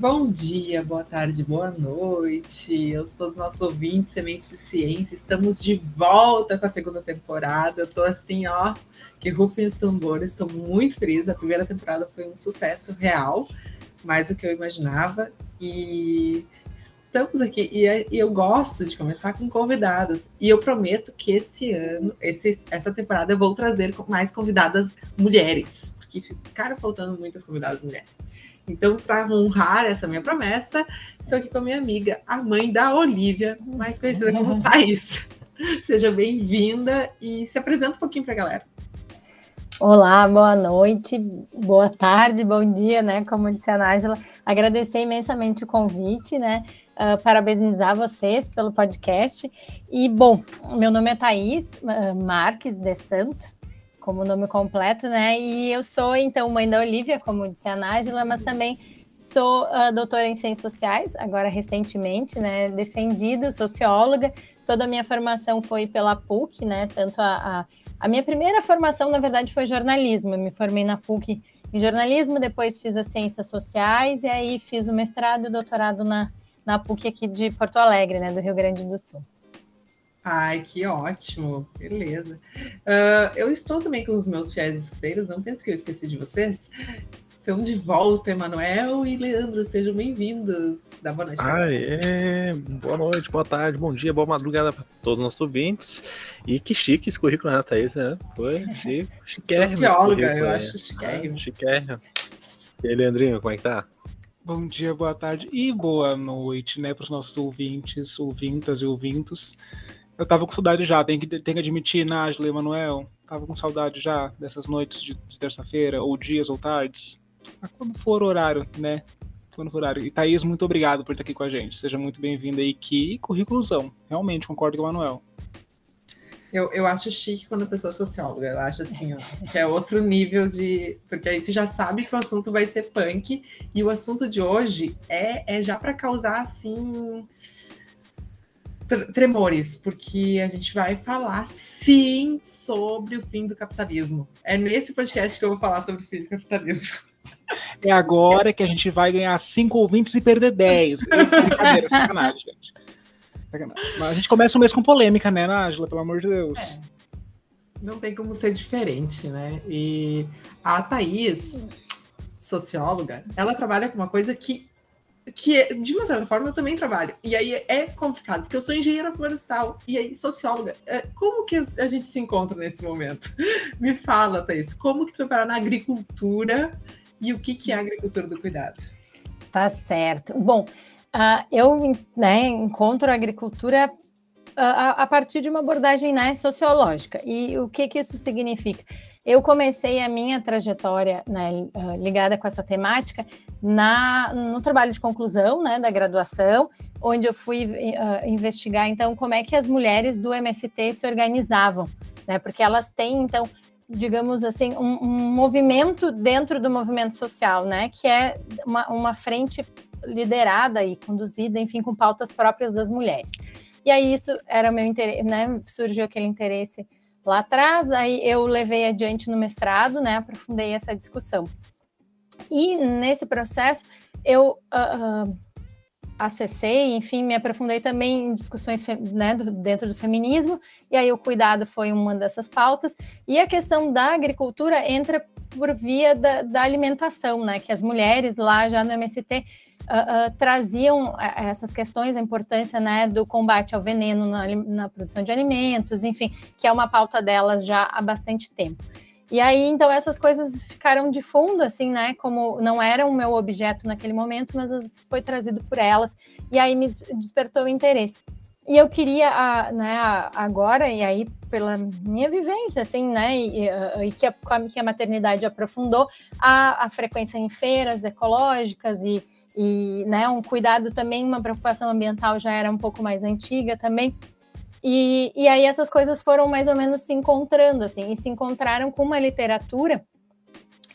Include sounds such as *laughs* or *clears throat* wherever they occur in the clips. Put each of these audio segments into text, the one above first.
Bom dia, boa tarde, boa noite. Eu sou do nosso ouvinte Sementes de Ciência. Estamos de volta com a segunda temporada. Eu tô assim, ó, que rufem os tambores. Estou muito feliz. A primeira temporada foi um sucesso real, mais do que eu imaginava. E estamos aqui. E, eu gosto de começar com convidadas. E eu prometo que esse ano, esse, essa temporada, eu vou trazer mais convidadas mulheres, porque ficaram faltando muitas convidadas mulheres. Então, para honrar essa minha promessa, estou aqui com a minha amiga, a mãe da Olivia, mais conhecida como Thaís. *laughs* Seja bem-vinda e se apresenta um pouquinho para a galera. Olá, boa noite, boa tarde, bom dia, né? Como disse a Nájila, agradecer imensamente o convite, né? Uh, parabenizar vocês pelo podcast. E, bom, meu nome é Thaís uh, Marques de Santo, como nome completo, né? E eu sou, então, mãe da Olivia, como disse a Nájila, mas também sou uh, doutora em Ciências Sociais, agora recentemente, né? Defendido, socióloga. Toda a minha formação foi pela PUC, né? Tanto a, a, a minha primeira formação, na verdade, foi jornalismo. Eu me formei na PUC em jornalismo, depois fiz as Ciências Sociais e aí fiz o mestrado e o doutorado na, na PUC aqui de Porto Alegre, né? Do Rio Grande do Sul. Ai, que ótimo, beleza. Uh, eu estou também com os meus fiéis escuteiros, não pense que eu esqueci de vocês. Estão de volta, Emanuel e Leandro, sejam bem-vindos. Dá boa noite. Aê, boa noite, boa tarde, bom dia, boa madrugada para todos os nossos ouvintes. E que chique esse currículo, né, Thaís? Né? Foi *laughs* chique, chiquérrimo. Socióloga, eu acho chiquérrimo. Ah, chiquérrimo. E aí, Leandrinho, como é que tá? Bom dia, boa tarde e boa noite, né, para os nossos ouvintes, ouvintas e ouvintos. Eu tava com saudade já, tem que, tem que admitir, Nájila e Emanuel, tava com saudade já dessas noites de, de terça-feira, ou dias ou tardes. Mas quando for horário, né? Quando for horário. E Thaís, muito obrigado por estar aqui com a gente. Seja muito bem-vinda aí. Que currículozão. Realmente, concordo com o Emanuel. Eu, eu acho chique quando a pessoa é socióloga. Eu acho assim, ó, que é outro nível de. Porque aí tu já sabe que o assunto vai ser punk. E o assunto de hoje é, é já para causar, assim tremores, porque a gente vai falar sim sobre o fim do capitalismo. É nesse podcast que eu vou falar sobre o fim do capitalismo. É agora que a gente vai ganhar cinco ouvintes e perder 10. *laughs* Brincadeira, sacanagem, gente. Sacanagem. Mas a gente começa o mês com polêmica, né, Nájila? Pelo amor de Deus. É. Não tem como ser diferente, né? E a Thaís, socióloga, ela trabalha com uma coisa que que de uma certa forma eu também trabalho. E aí é complicado, porque eu sou engenheira florestal e aí socióloga. É, como que a gente se encontra nesse momento? *laughs* Me fala, Thaís, como que tu foi parar na agricultura e o que, que é a agricultura do cuidado? Tá certo. Bom, uh, eu né, encontro a agricultura a, a, partir de uma abordagem né, sociológica. E o que, que isso significa? Eu comecei a minha trajetória né, ah, ligada com essa temática na, no trabalho de conclusão né, da graduação, onde eu fui uh, investigar então como é que as mulheres do MST se organizavam, né, porque elas têm então digamos assim, um, um, movimento dentro do movimento social, né? Que é uma, uma frente liderada e conduzida, enfim, com pautas próprias das mulheres. E aí isso era meu interesse, né? Surgiu aquele interesse lá atrás, aí eu levei adiante no mestrado, né, aprofundei essa discussão. E nesse processo eu uh, uh, acessei, enfim, me aprofundei também em discussões né, do, dentro do feminismo, e aí o cuidado foi uma dessas pautas, e a questão da agricultura entra por via da, da alimentação, né, que as mulheres lá já no MST uh, uh, traziam eh, essas questões, a importância né, do combate ao veneno na, na, produção de alimentos, enfim, que é uma pauta delas já há bastante tempo. E aí, então, essas coisas ficaram de fundo, assim, né? Como não era o meu objeto naquele momento, mas foi trazido por elas, e aí me despertou o interesse. E eu queria, né, agora, e aí pela minha vivência, assim, né, e, e que, a, que a maternidade aprofundou, a, a frequência em feiras ecológicas e, e né, um cuidado também, uma preocupação ambiental já era um pouco mais antiga também. E, e aí essas coisas foram mais ou menos se encontrando, assim, e se encontraram com uma literatura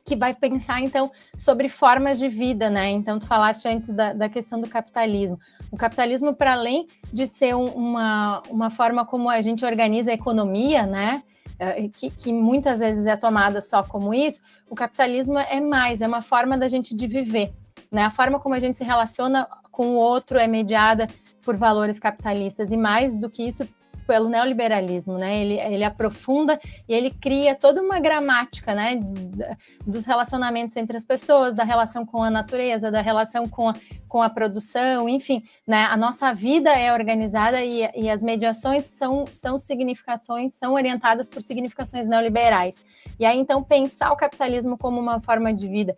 que vai pensar, então, sobre formas de vida, né? Então, tu falaste antes da, da questão do capitalismo. O capitalismo, para além de ser um, uma, uma forma como a gente organiza a economia, né? Eh, que, que, muitas vezes é tomada só como isso, o capitalismo é mais, é uma forma da gente de viver. Né? A forma como a gente se relaciona com o outro é mediada por valores capitalistas e mais do que isso pelo neoliberalismo, né? Ele, ele aprofunda e ele cria toda uma gramática, né? Dos relacionamentos entre as pessoas, da relação com a natureza, da relação com a, com a produção, enfim, né? A nossa vida é organizada e, e as mediações são, são significações, são orientadas por significações neoliberais. E aí, então, pensar o capitalismo como uma forma de vida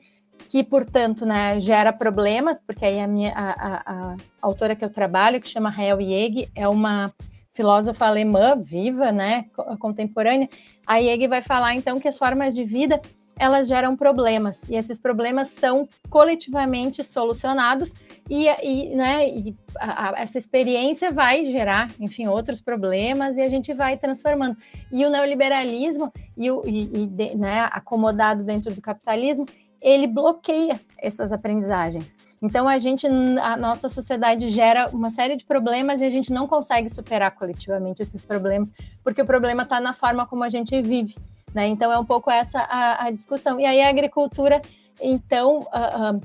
que, portanto, né, gera problemas, porque aí a minha a, a, a autora que eu trabalho, que chama Rael Yeg, é uma filósofa alemã viva, né, contemporânea, a Yeg vai falar então que as formas de vida elas geram problemas e esses problemas são coletivamente solucionados e, e, né, e a, a, essa experiência vai gerar, enfim, outros problemas e a gente vai transformando. E o neoliberalismo e o e, de, né, acomodado dentro do capitalismo, ele bloqueia essas aprendizagens. Então a gente, a nossa sociedade gera uma série de problemas e a gente não consegue superar coletivamente esses problemas, porque o problema está na forma como a gente vive. Né? Então é um pouco essa a, a discussão. E aí a agricultura, então, uh, uh,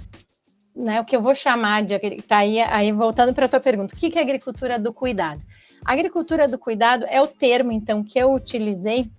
né, o que eu vou chamar de tá aí, aí voltando para a tua pergunta, o que, que é agricultura do cuidado? A agricultura do cuidado é o termo, então, que eu utilizei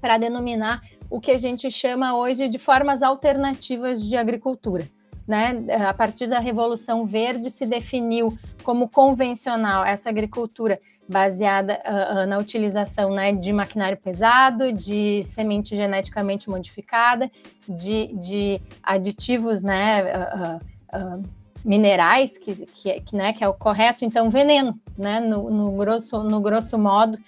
para denominar o que a gente chama hoje de formas alternativas de agricultura. Né? A partir da Revolução Verde se definiu como convencional essa agricultura baseada uh, na utilização né, de maquinário pesado, de semente geneticamente modificada, de, de aditivos né, uh, minerais, que, que, que, né, que é o correto, então veneno, né, no, no grosso, no grosso modo,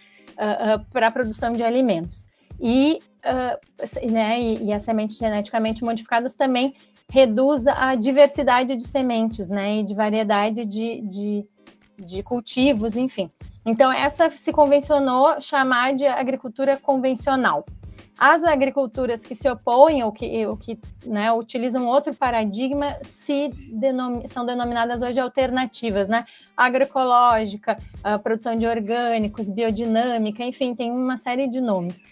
para a produção de alimentos. E uh, né, e, e, as sementes geneticamente modificadas também reduz a diversidade de sementes, né, e de variedade de, de, de cultivos, enfim. Então, essa se convencionou chamar de agricultura convencional. As agriculturas que se opõem ou que, ou que né, utilizam outro paradigma se denom são denominadas hoje alternativas, né? Agroecológica, a produção de orgânicos, biodinâmica, enfim, tem uma série de nomes.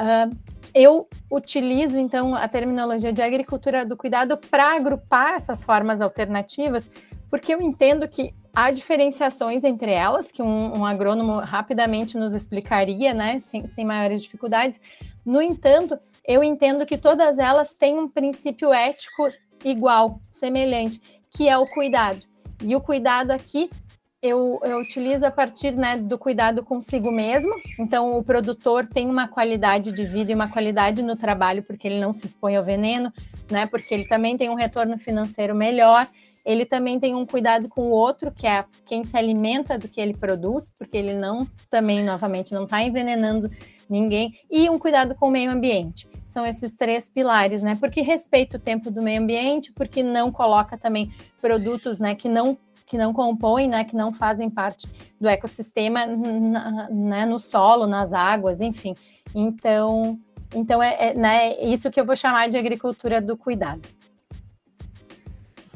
Uh, eu utilizo, então, a terminologia de agricultura do cuidado para agrupar essas formas alternativas, porque eu entendo que há diferenciações entre elas, que um, um agrônomo rapidamente nos explicaria, né, sem, sem maiores dificuldades. No entanto, eu entendo que todas elas têm um princípio ético igual, semelhante, que é o cuidado. E o cuidado aqui eu, eu utilizo a partir né, do cuidado consigo mesmo. Então, o produtor tem uma qualidade de vida e uma qualidade no trabalho, porque ele não se expõe ao veneno, né? Porque ele também tem um retorno financeiro melhor. Ele também tem um cuidado com o outro, que é quem se alimenta do que ele produz, porque ele não, também, novamente, não está envenenando ninguém. E um cuidado com o meio ambiente. São esses três pilares, né? Porque respeita o tempo do meio ambiente, porque não coloca também produtos, né, que não que não compõem, né, que não fazem parte do ecossistema, né, no solo, nas águas, enfim. Então, então é, é né, isso que eu vou chamar de agricultura do cuidado.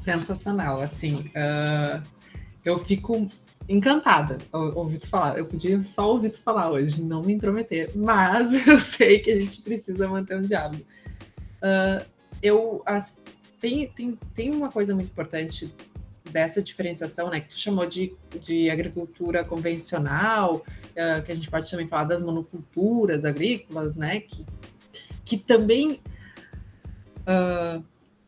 Sensacional, assim, uh, eu fico encantada ouvir tu falar. Eu podia só ouvir tu falar hoje, não me intrometer, mas *laughs* eu sei que a gente precisa manter um diálogo. Uh, eu as, tem, tem, tem uma coisa muito importante dessa diferenciação, né, que tu chamou de, de agricultura convencional, uh, que a gente pode também falar das monoculturas agrícolas, né, que, que também uh,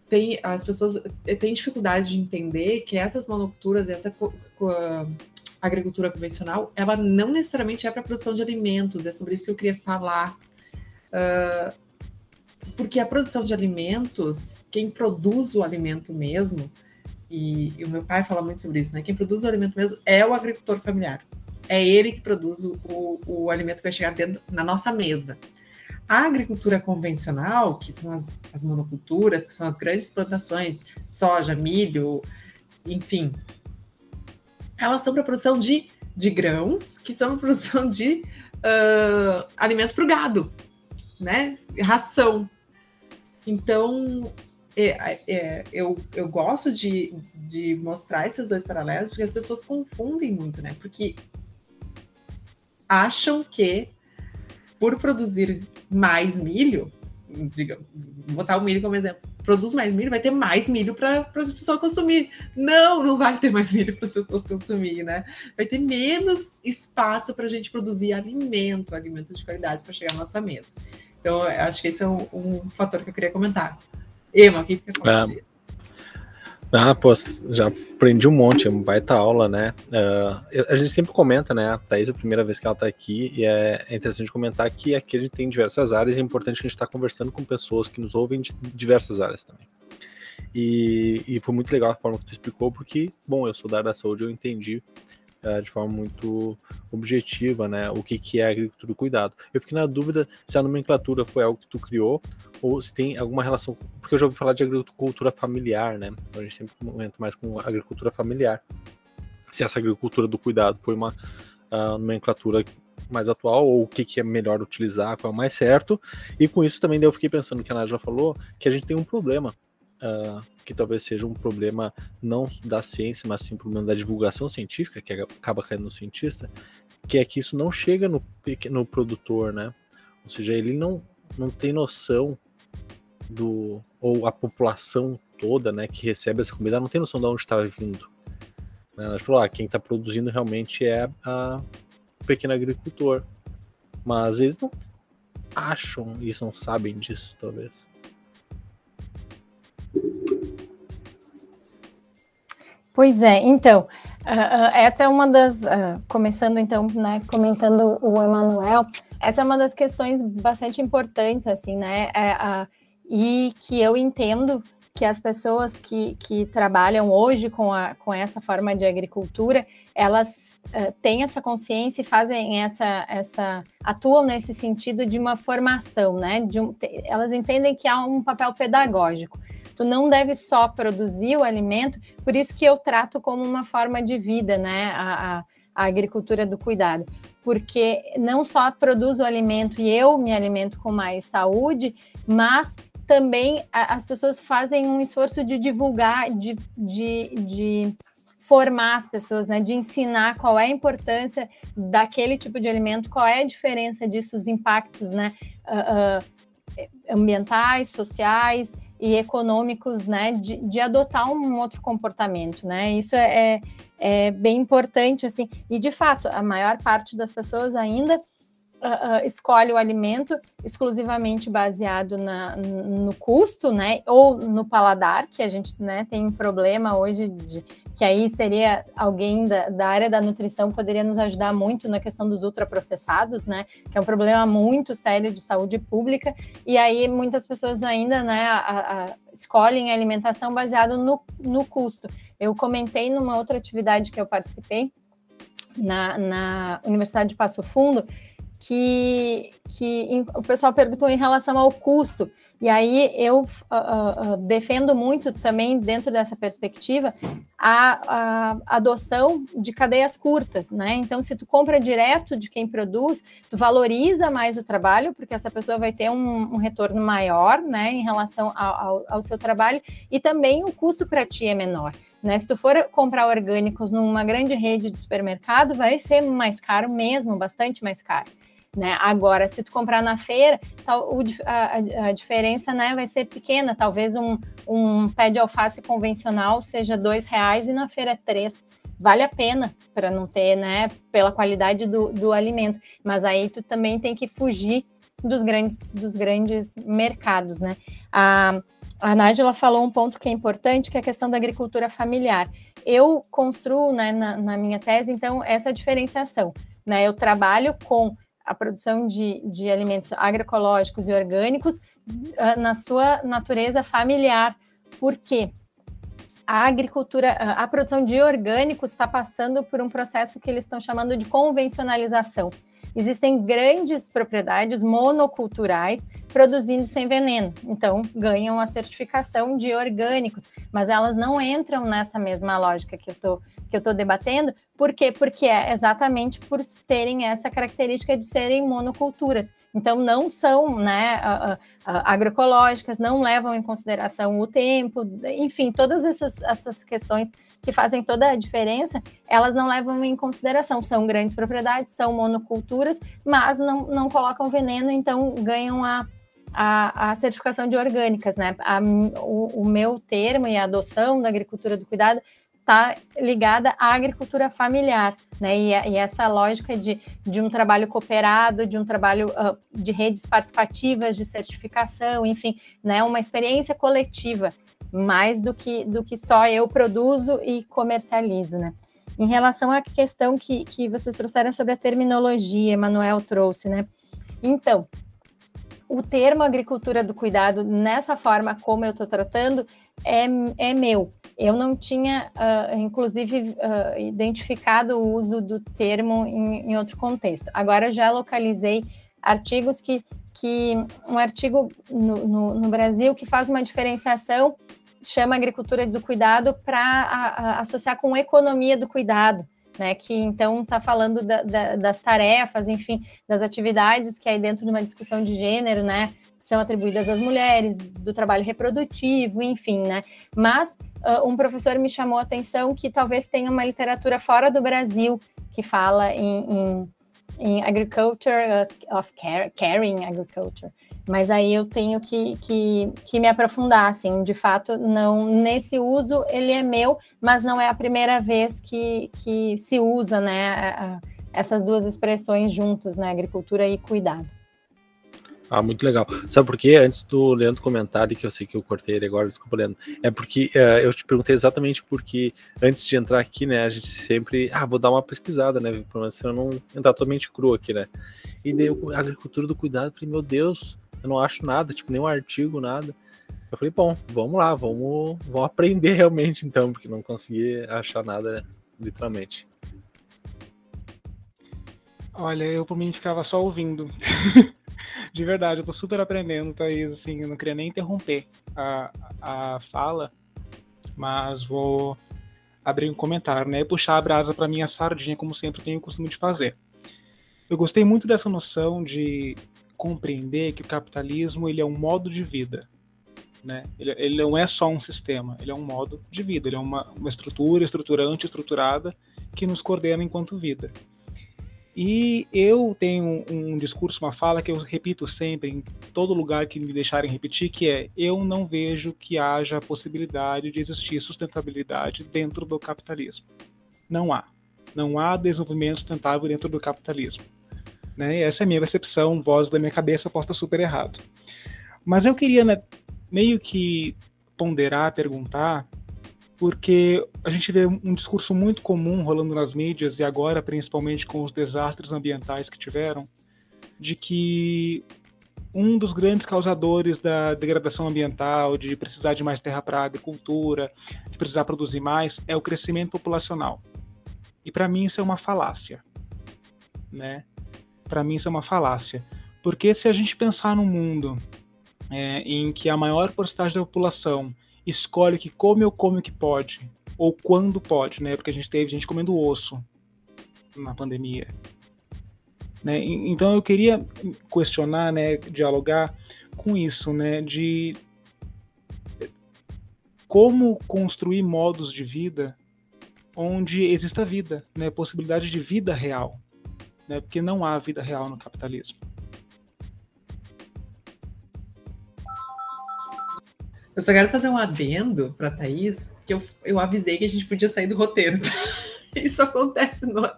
tem as pessoas têm dificuldade de entender que essas monoculturas, essa uh, agricultura convencional, ela não necessariamente é para produção de alimentos. É sobre isso que eu queria falar. Uh, porque a produção de alimentos, quem produz o alimento mesmo, e, e, o meu pai fala muito sobre isso, né? Quem produz o alimento mesmo é o agricultor familiar. É ele que produz o, o, o alimento que vai chegar dentro, na nossa mesa. A agricultura convencional, que são as, as monoculturas, que são as grandes plantações, soja, milho, enfim, elas são para produção de, de grãos, que são para produção de uh, alimento para o gado, né? Ração. Então, é, é, eu, eu gosto de, de mostrar esses dois paralelos porque as pessoas confundem muito, né? Porque acham que por produzir mais milho, digamos, vou botar o milho como exemplo, produz mais milho, vai ter mais milho para as pessoas consumir. Não, não vai ter mais milho para as pessoas consumir, né? Vai ter menos espaço para a gente produzir alimento, alimentos de qualidade para chegar à nossa mesa. Então, acho que esse é um, um, fator que eu queria comentar. Ema, o que você fala é. Ah, pô, já aprendi um monte, é uma baita aula, né? Uh, a gente sempre comenta, né? A Thaís é a primeira vez que ela tá aqui, e é, interessante comentar que aqui a gente tem diversas áreas, e é importante que a gente está conversando com pessoas que nos ouvem de diversas áreas também. E, e, foi muito legal a forma que tu explicou, porque, bom, eu sou da área da saúde, eu entendi de forma muito objetiva, né? O que, que é agricultura do cuidado. Eu fiquei na dúvida se a nomenclatura foi algo que tu criou ou se tem alguma relação, porque eu já ouvi falar de agricultura familiar, né? Então a gente sempre comenta mais com agricultura familiar. Se essa agricultura do cuidado foi uma uh, nomenclatura mais atual, ou o que, que é melhor utilizar, qual é o mais certo. E com isso também eu fiquei pensando que a Nádia já falou, que a gente tem um problema, uh, que talvez seja um problema não da ciência, mas sim um problema da divulgação científica, que acaba caindo no cientista, que é que isso não chega no, no produtor, né? Ou seja, ele não, não tem noção do ou a população toda, né, que recebe essa comida, não tem noção de onde está vindo. Né? Ela falou, ah, quem está produzindo realmente é a o pequeno agricultor, mas eles não acham isso, não sabem disso, talvez. Pois é, então, uh, essa é uma das, uh, começando então, né, comentando o Emanuel, essa é uma das questões bastante importantes, assim, né, é, e que eu entendo que as pessoas que, que trabalham hoje com, a, com essa forma de agricultura, elas uh, têm essa consciência e fazem essa, essa, atuam nesse sentido de uma formação, né, de um, elas entendem que há um papel pedagógico, Tu não deve só produzir o alimento, por isso que eu trato como uma forma de vida, né? A, a, a agricultura do cuidado, porque não só produzo o alimento e eu me alimento com mais saúde, mas também as pessoas fazem um esforço de divulgar, de, de, de formar as pessoas, né, de ensinar qual é a importância daquele tipo de alimento, qual é a diferença disso, os impactos, né, uh, uh, ambientais, sociais e econômicos, né, de, de adotar um outro comportamento, né? Isso é, é, é, bem importante, assim. E de fato, a maior parte das pessoas ainda uh, uh, escolhe o alimento exclusivamente baseado na, no custo, né? Ou no paladar, que a gente né, tem um problema hoje de que aí seria alguém da, da, área da nutrição poderia nos ajudar muito na questão dos ultraprocessados, né? Que é um problema muito sério de saúde pública. E aí muitas pessoas ainda, né, a, a, escolhem a alimentação baseado no, no custo. Eu comentei numa outra atividade que eu participei na, na Universidade de Passo Fundo que, que o pessoal perguntou em relação ao custo. E aí eu uh, uh, defendo muito também, dentro dessa perspectiva, a, a, adoção de cadeias curtas, né? Então, se tu compra direto de quem produz, tu valoriza mais o trabalho, porque essa pessoa vai ter um, um retorno maior, né, em relação ao, ao, ao seu trabalho, e também o custo para ti é menor. Né? Se tu for comprar orgânicos numa grande rede de supermercado, vai ser mais caro mesmo, bastante mais caro. Né? Agora, se tu comprar na feira, a, a, diferença né, vai ser pequena. Talvez um, um pé de alface convencional seja dois reais e na feira é três. Vale a pena para não ter, né, pela qualidade do, do alimento. Mas aí tu também tem que fugir dos grandes, dos grandes mercados, né? A, a Nájila falou um ponto que é importante, que é a questão da agricultura familiar. Eu construo, né, na, na minha tese, então, essa diferenciação. Né? Eu trabalho com a produção de, de alimentos agroecológicos e orgânicos uh, na sua natureza familiar. Por quê? A agricultura, a produção de orgânicos está passando por um processo que eles estão chamando de convencionalização. Existem grandes propriedades monoculturais produzindo sem veneno, então ganham a certificação de orgânicos, mas elas não entram nessa mesma lógica que eu estou que eu estou debatendo. Por quê? Porque é exatamente por terem essa característica de serem monoculturas. Então, não são né, agroecológicas, não levam em consideração o tempo, enfim, todas essas, essas questões que fazem toda a diferença, elas não levam em consideração. São grandes propriedades, são monoculturas, mas não, não colocam veneno, então ganham a a, a certificação de orgânicas, né? A, o, o meu termo e a adoção da agricultura do cuidado está ligada à agricultura familiar, né? E, e, essa lógica de, de um trabalho cooperado, de um trabalho uh, de redes participativas, de certificação, enfim, né? Uma experiência coletiva, mais do que, do que só eu produzo e comercializo, né? Em relação à questão que, que vocês trouxeram sobre a terminologia, Emanuel trouxe, né? Então, o termo agricultura do cuidado, nessa forma como eu estou tratando, é, é meu. Eu não tinha, uh, inclusive, uh, identificado o uso do termo em, em, outro contexto. Agora já localizei artigos que, que um artigo no, no, no Brasil que faz uma diferenciação chama agricultura do cuidado para associar com economia do cuidado, né? Que então está falando da, da, das tarefas, enfim, das atividades que aí dentro de uma discussão de gênero, né? São atribuídas às mulheres, do trabalho reprodutivo, enfim, né? Mas uh, um professor me chamou a atenção que talvez tenha uma literatura fora do Brasil que fala em, em, em agriculture of care, caring agriculture, mas aí eu tenho que, que, que, me aprofundar, assim, de fato, não nesse uso ele é meu, mas não é a primeira vez que, que se usa, né, essas duas expressões juntos, né, agricultura e cuidado. Ah, muito legal. Sabe por quê? Antes do Leandro comentar, que eu sei que eu cortei ele agora, desculpa, Leandro. É porque uh, eu te perguntei exatamente porque antes de entrar aqui, né, a gente sempre, ah, vou dar uma pesquisada, né, para eu não entrar totalmente cru aqui, né. E daí a agricultura do cuidado, falei, meu Deus, eu não acho nada, tipo, nenhum artigo, nada. Eu falei, bom, vamos lá, vamos, vamos aprender *laughs* realmente então, porque não consegui achar nada, literalmente. Olha, eu por mim ficava só ouvindo. *laughs* De verdade, eu tô super aprendendo, Thaís, assim, eu não queria nem interromper a, a fala, mas vou abrir um comentário, né, e puxar a brasa para minha sardinha, como sempre tenho o costume de fazer. Eu gostei muito dessa noção de compreender que o capitalismo ele é um modo de vida. Né? Ele, ele não é só um sistema, ele é um modo de vida, ele é uma, uma estrutura estruturante, estruturada, que nos coordena enquanto vida. E eu tenho um discurso, uma fala que eu repito sempre em todo lugar que me deixarem repetir, que é: eu não vejo que haja possibilidade de existir sustentabilidade dentro do capitalismo. Não há. Não há desenvolvimento sustentável dentro do capitalismo. Né? Essa é a minha percepção, voz da minha cabeça posta super errado. Mas eu queria né, meio que ponderar, perguntar, porque a gente vê um discurso muito comum rolando nas mídias e agora principalmente com os desastres ambientais que tiveram, de que um dos grandes causadores da degradação ambiental, de precisar de mais terra para agricultura, de precisar produzir mais, é o crescimento populacional. E para mim isso é uma falácia, né? Para mim isso é uma falácia. Porque se a gente pensar num mundo é, em que a maior porcentagem da população escolhe que come ou come o que pode, ou quando pode, né? Porque a gente teve gente comendo osso na pandemia. Né? Então eu queria questionar, né, dialogar com isso, né, de como construir modos de vida onde exista vida, né, possibilidade de vida real né? porque não há vida real no capitalismo. Eu só quero fazer um adendo para Thaís, que eu, eu avisei que a gente podia sair do roteiro. *laughs* Isso acontece no,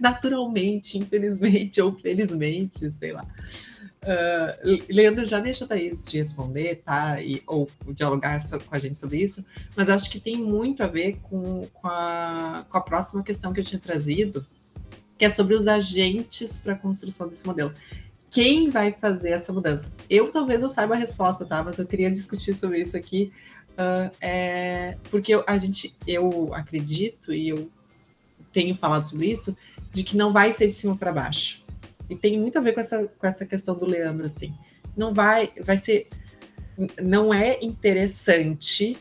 naturalmente, infelizmente ou felizmente, sei lá. Uh, Leandro já deixa a Thaís te responder, tá? E, ou dialogar com a gente sobre isso, mas acho que tem muito a ver com, com, a, com a próxima questão que eu tinha trazido, que é sobre os agentes para a construção desse modelo. Quem vai fazer essa mudança? Eu talvez eu saiba a resposta, tá? Mas eu queria discutir sobre isso aqui, uh, é, porque eu, a gente, eu acredito e eu tenho falado sobre isso, de que não vai ser de cima para baixo. E tem muito a ver com essa, com essa questão do Leandro, assim. Não vai, vai ser, não é interessante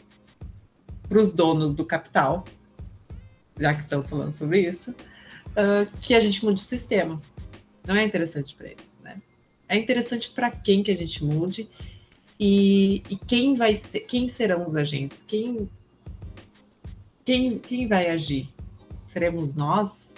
para os donos do capital, já que estamos falando sobre isso, uh, que a gente mude o sistema. Não é interessante para ele. Né? É interessante para quem que a gente mude e, e, quem vai ser, quem serão os agentes, quem, quem, quem vai agir? Seremos nós,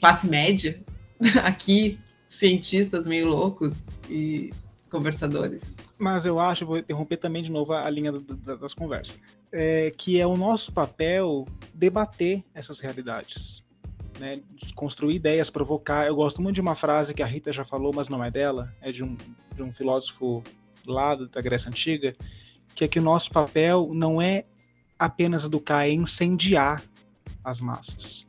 classe média, *laughs* aqui cientistas meio loucos e conversadores. Mas eu acho, vou interromper também de novo a linha das conversas, é, que é o nosso papel debater essas realidades, né? construir ideias, provocar. Eu gosto muito de uma frase que a Rita já falou, mas não é dela, é de um, de um filósofo lá da Grécia Antiga, que é que o nosso papel não é apenas educar, é incendiar as massas.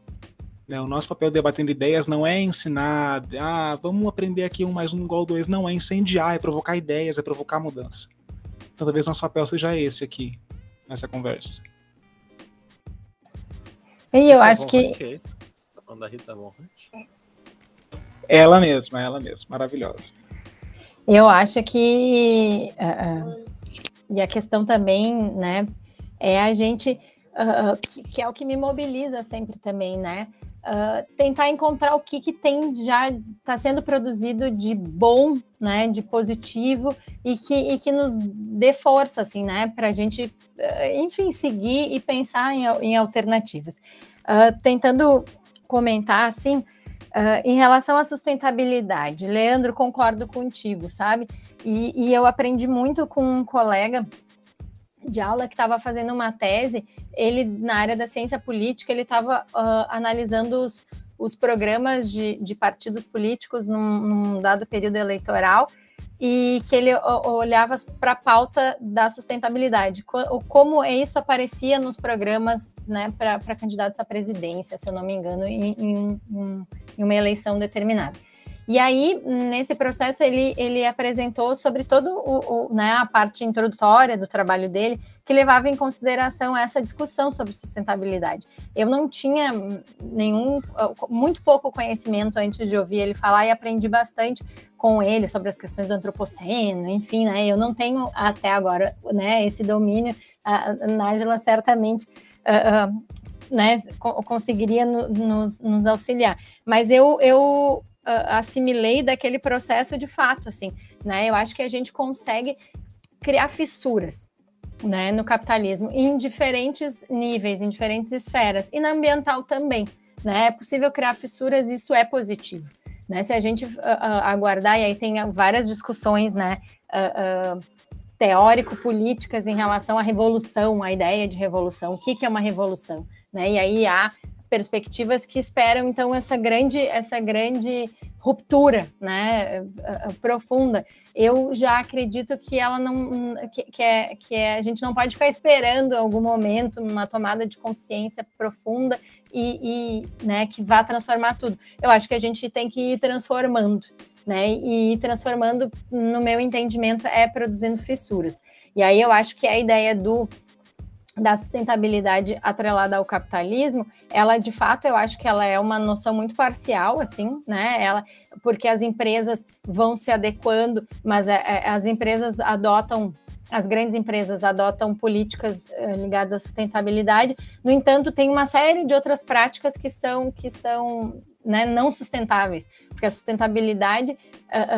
Né? O nosso papel debatendo ideias não é ensinar, ah, vamos aprender aqui um mais um igual dois. Não, é incendiar, é provocar ideias, é provocar mudança. Então, talvez nosso papel seja esse aqui, nessa conversa. E eu acho que. Da Rita Ela mesma, ela mesma, maravilhosa. Eu acho que. Uh, e a questão também, né, é a gente. Uh, que, que, é o que me mobiliza sempre também, né? Uh, tentar encontrar o que, que tem já está sendo produzido de bom, né, de positivo e que, e que nos dê força, assim, né, para a gente, uh, enfim, seguir e pensar em, em alternativas. Uh, tentando comentar, assim, em relação à sustentabilidade, Leandro, concordo contigo, sabe? E, e eu aprendi muito com um colega de aula que estava fazendo uma tese, ele na área da ciência política, ele estava uh, analisando os, os programas de, de partidos políticos num, num, dado período eleitoral e que ele olhava para a pauta da sustentabilidade, como isso aparecia nos programas né, para candidatos à presidência, se eu não me engano, em, em, em uma eleição determinada. E aí, nesse processo, ele, ele apresentou sobre o, né, a parte introdutória do trabalho dele, que levava em consideração essa discussão sobre sustentabilidade. Eu não tinha nenhum, muito pouco conhecimento antes de ouvir ele falar e aprendi bastante com ele sobre as questões do antropoceno, enfim, né? Eu não tenho até agora, né, esse domínio. A Nájila certamente uh, uh, né, conseguiria no, nos, nos auxiliar. Mas eu, eu assimilei daquele processo de fato, assim, né? Eu acho que a gente consegue criar fissuras, né, no capitalismo em diferentes níveis, em diferentes esferas e na ambiental também, né? É possível criar fissuras, isso é positivo, né? Se a gente uh, uh, aguardar e aí tem várias discussões, né? Uh, teórico-políticas em relação à revolução, a ideia de revolução, o que, que é uma revolução, né? E aí há perspectivas que esperam então essa grande essa grande ruptura, né, eh, eh, profunda. Eu já acredito que ela não que, que, é, que é, a gente não pode ficar esperando algum momento uma tomada de consciência profunda e, e né, que vá transformar tudo. Eu acho que a gente tem que ir transformando, né? E ir transformando, no meu entendimento, é produzindo fissuras. E aí eu acho que a ideia do da sustentabilidade atrelada ao capitalismo, ela de fato eu acho que ela é uma noção muito parcial, assim, né? Ela, porque as empresas vão se adequando, mas é, é, as empresas adotam, as grandes empresas adotam políticas é, ligadas à sustentabilidade. No entanto, tem uma série de outras práticas que são que são né, não sustentáveis, porque a sustentabilidade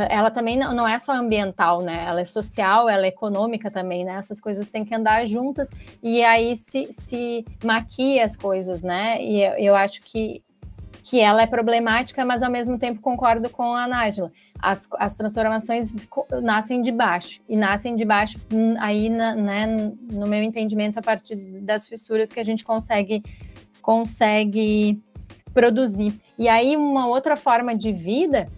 ela também não é só ambiental, né? Ela é social, ela é econômica também, né? Essas coisas têm que andar juntas e aí se, se maquia as coisas, né? E eu, eu acho que, que ela é problemática, mas ao mesmo tempo concordo com a Nájila. As, as transformações nascem de baixo e nascem de baixo hum, aí, na, né, no meu entendimento, a partir das fissuras que a gente consegue consegue produzir. E aí uma outra forma de vida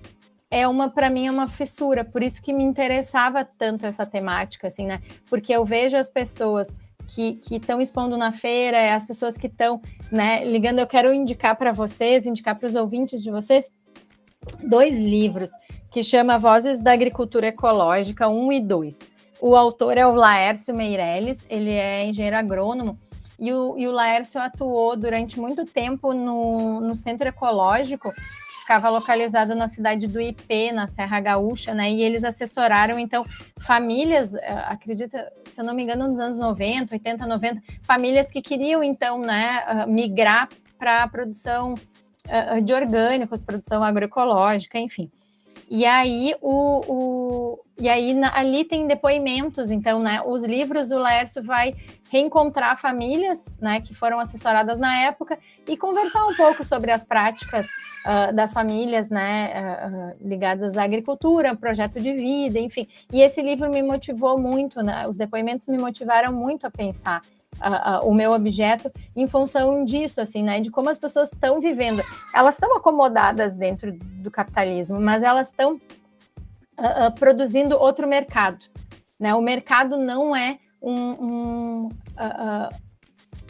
é uma para mim é uma fissura, por isso que me interessava tanto essa temática assim, né? Porque eu vejo as pessoas que estão expondo na feira, as pessoas que estão, né, ligando, eu quero indicar para vocês, indicar para os ouvintes de vocês dois livros que chama Vozes da Agricultura Ecológica 1 e 2. O autor é o Laércio Meirelles, ele é engenheiro agrônomo e o, e o Laércio atuou durante muito tempo no, no Centro Ecológico, ficava localizado na cidade do IP, na Serra Gaúcha, né? E eles assessoraram, então, famílias, eh, acredita, se eu não me engano, nos anos 90, 80, 90, famílias que queriam, então, né, ah, migrar para a produção ah, de orgânicos, produção agroecológica, enfim. E aí, o, o e aí na, ali tem depoimentos, então, né? Os livros, o Laércio vai reencontrar famílias, né, que foram assessoradas na época e conversar um pouco sobre as práticas uh, das famílias, né, uh, ligadas à agricultura, projeto de vida, enfim. E esse livro me motivou muito, né? Os depoimentos me motivaram muito a pensar uh, uh, o meu objeto em função disso, assim, né? De como as pessoas estão vivendo. Elas estão acomodadas dentro do capitalismo, mas elas estão uh, produzindo outro mercado. Né? O mercado não é um. um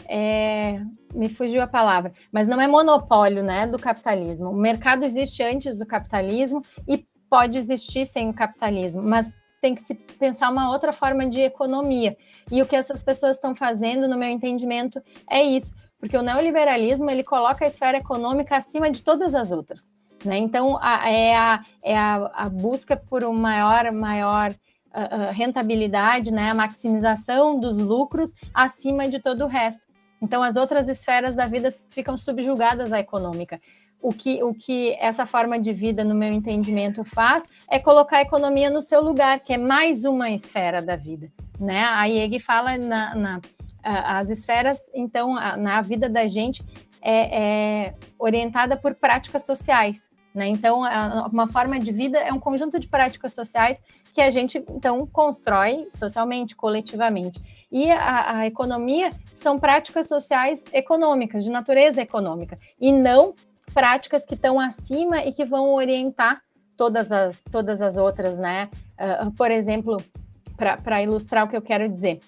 é, me fugiu a palavra, mas não é monopólio né, do capitalismo. O mercado existe antes do capitalismo e pode existir sem o capitalismo, mas tem que se pensar uma outra forma de economia. E o que essas pessoas estão fazendo, no meu entendimento, é isso, porque o neoliberalismo ele coloca a esfera econômica acima de todas as outras. Né? Então, a, é, a, é a, a, busca por uma maior, maior uh, rentabilidade, né? a maximização dos lucros acima de todo o resto. Então, as outras esferas da vida ficam subjugadas à econômica o que, o que essa forma de vida, no meu entendimento, faz é colocar a economia no seu lugar, que é mais uma esfera da vida. Né? A IEG fala na, na as esferas, então, na vida da gente é, é orientada por práticas sociais. Né? Então, uma forma de vida é um conjunto de práticas sociais que a gente, então, constrói socialmente, coletivamente. E a, a economia são práticas sociais econômicas, de natureza econômica, e não práticas que estão acima e que vão orientar todas as, todas as outras, né? Uh, por exemplo, para ilustrar o que eu quero dizer.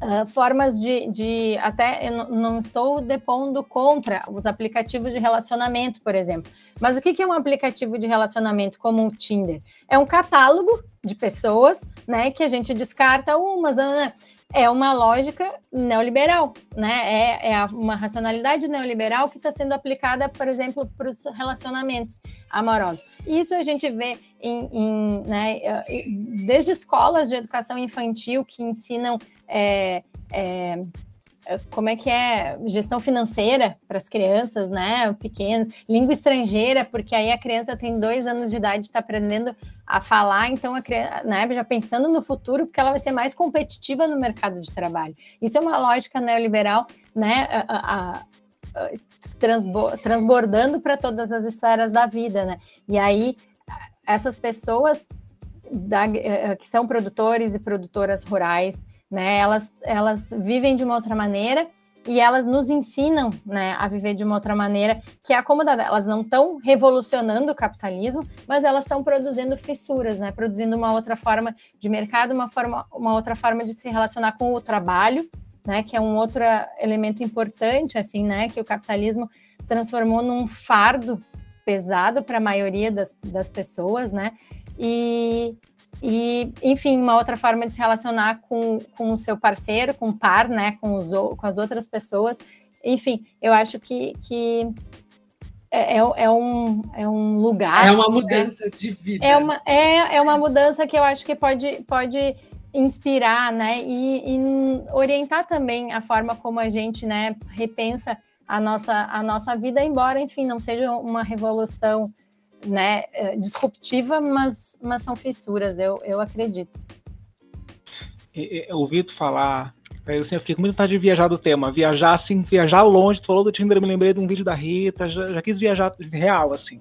Uh, formas de, de até eu não estou depondo contra os aplicativos de relacionamento, por exemplo. Mas o que, que é um aplicativo de relacionamento como o Tinder? É um catálogo de pessoas, né, que a gente descarta umas, é uma lógica neoliberal, né? É, é uma racionalidade neoliberal que está sendo aplicada, por exemplo, para os relacionamentos amorosos. Isso a gente vê em, em né, desde escolas de educação infantil que ensinam é, é, como é que é gestão financeira para as crianças, né, pequenas, língua estrangeira, porque aí a criança tem dois anos de idade, está aprendendo a falar, então a criança, né, já pensando no futuro, porque ela vai ser mais competitiva no mercado de trabalho. Isso é uma lógica neoliberal, né, a, a, a, transbordando para todas as esferas da vida, né, e aí essas pessoas da, eh, que são produtores e produtoras rurais, né? Elas, elas vivem de uma outra maneira e elas nos ensinam né, a viver de uma outra maneira que é acomodada. Elas não estão revolucionando o capitalismo, mas elas estão produzindo fissuras, né, produzindo uma outra forma de mercado, uma, forma, uma outra forma de se relacionar com o trabalho, né, que é um outro elemento importante, assim, né, que o capitalismo transformou num fardo pesado para a maioria das, das pessoas, né, e, e, enfim, uma outra forma de se relacionar com, com o seu parceiro, com o par, né, com, os, com as outras pessoas. Enfim, eu acho que, que é, é, é um, é um lugar. É uma né? mudança né? de vida. É uma, é, é uma mudança que eu acho que pode, pode inspirar, né, e, e orientar também a forma como a gente, né, repensa a nossa, a nossa vida, embora, enfim, não seja uma revolução né, é, disruptiva, mas, mas são fissuras, eu, eu acredito. Eu ouvi tu falar, eu, assim, eu fiquei com muita vontade de viajar do tema, viajar assim, viajar longe, tu falou do Tinder, eu me lembrei de um vídeo da Rita, já, já quis viajar real, assim.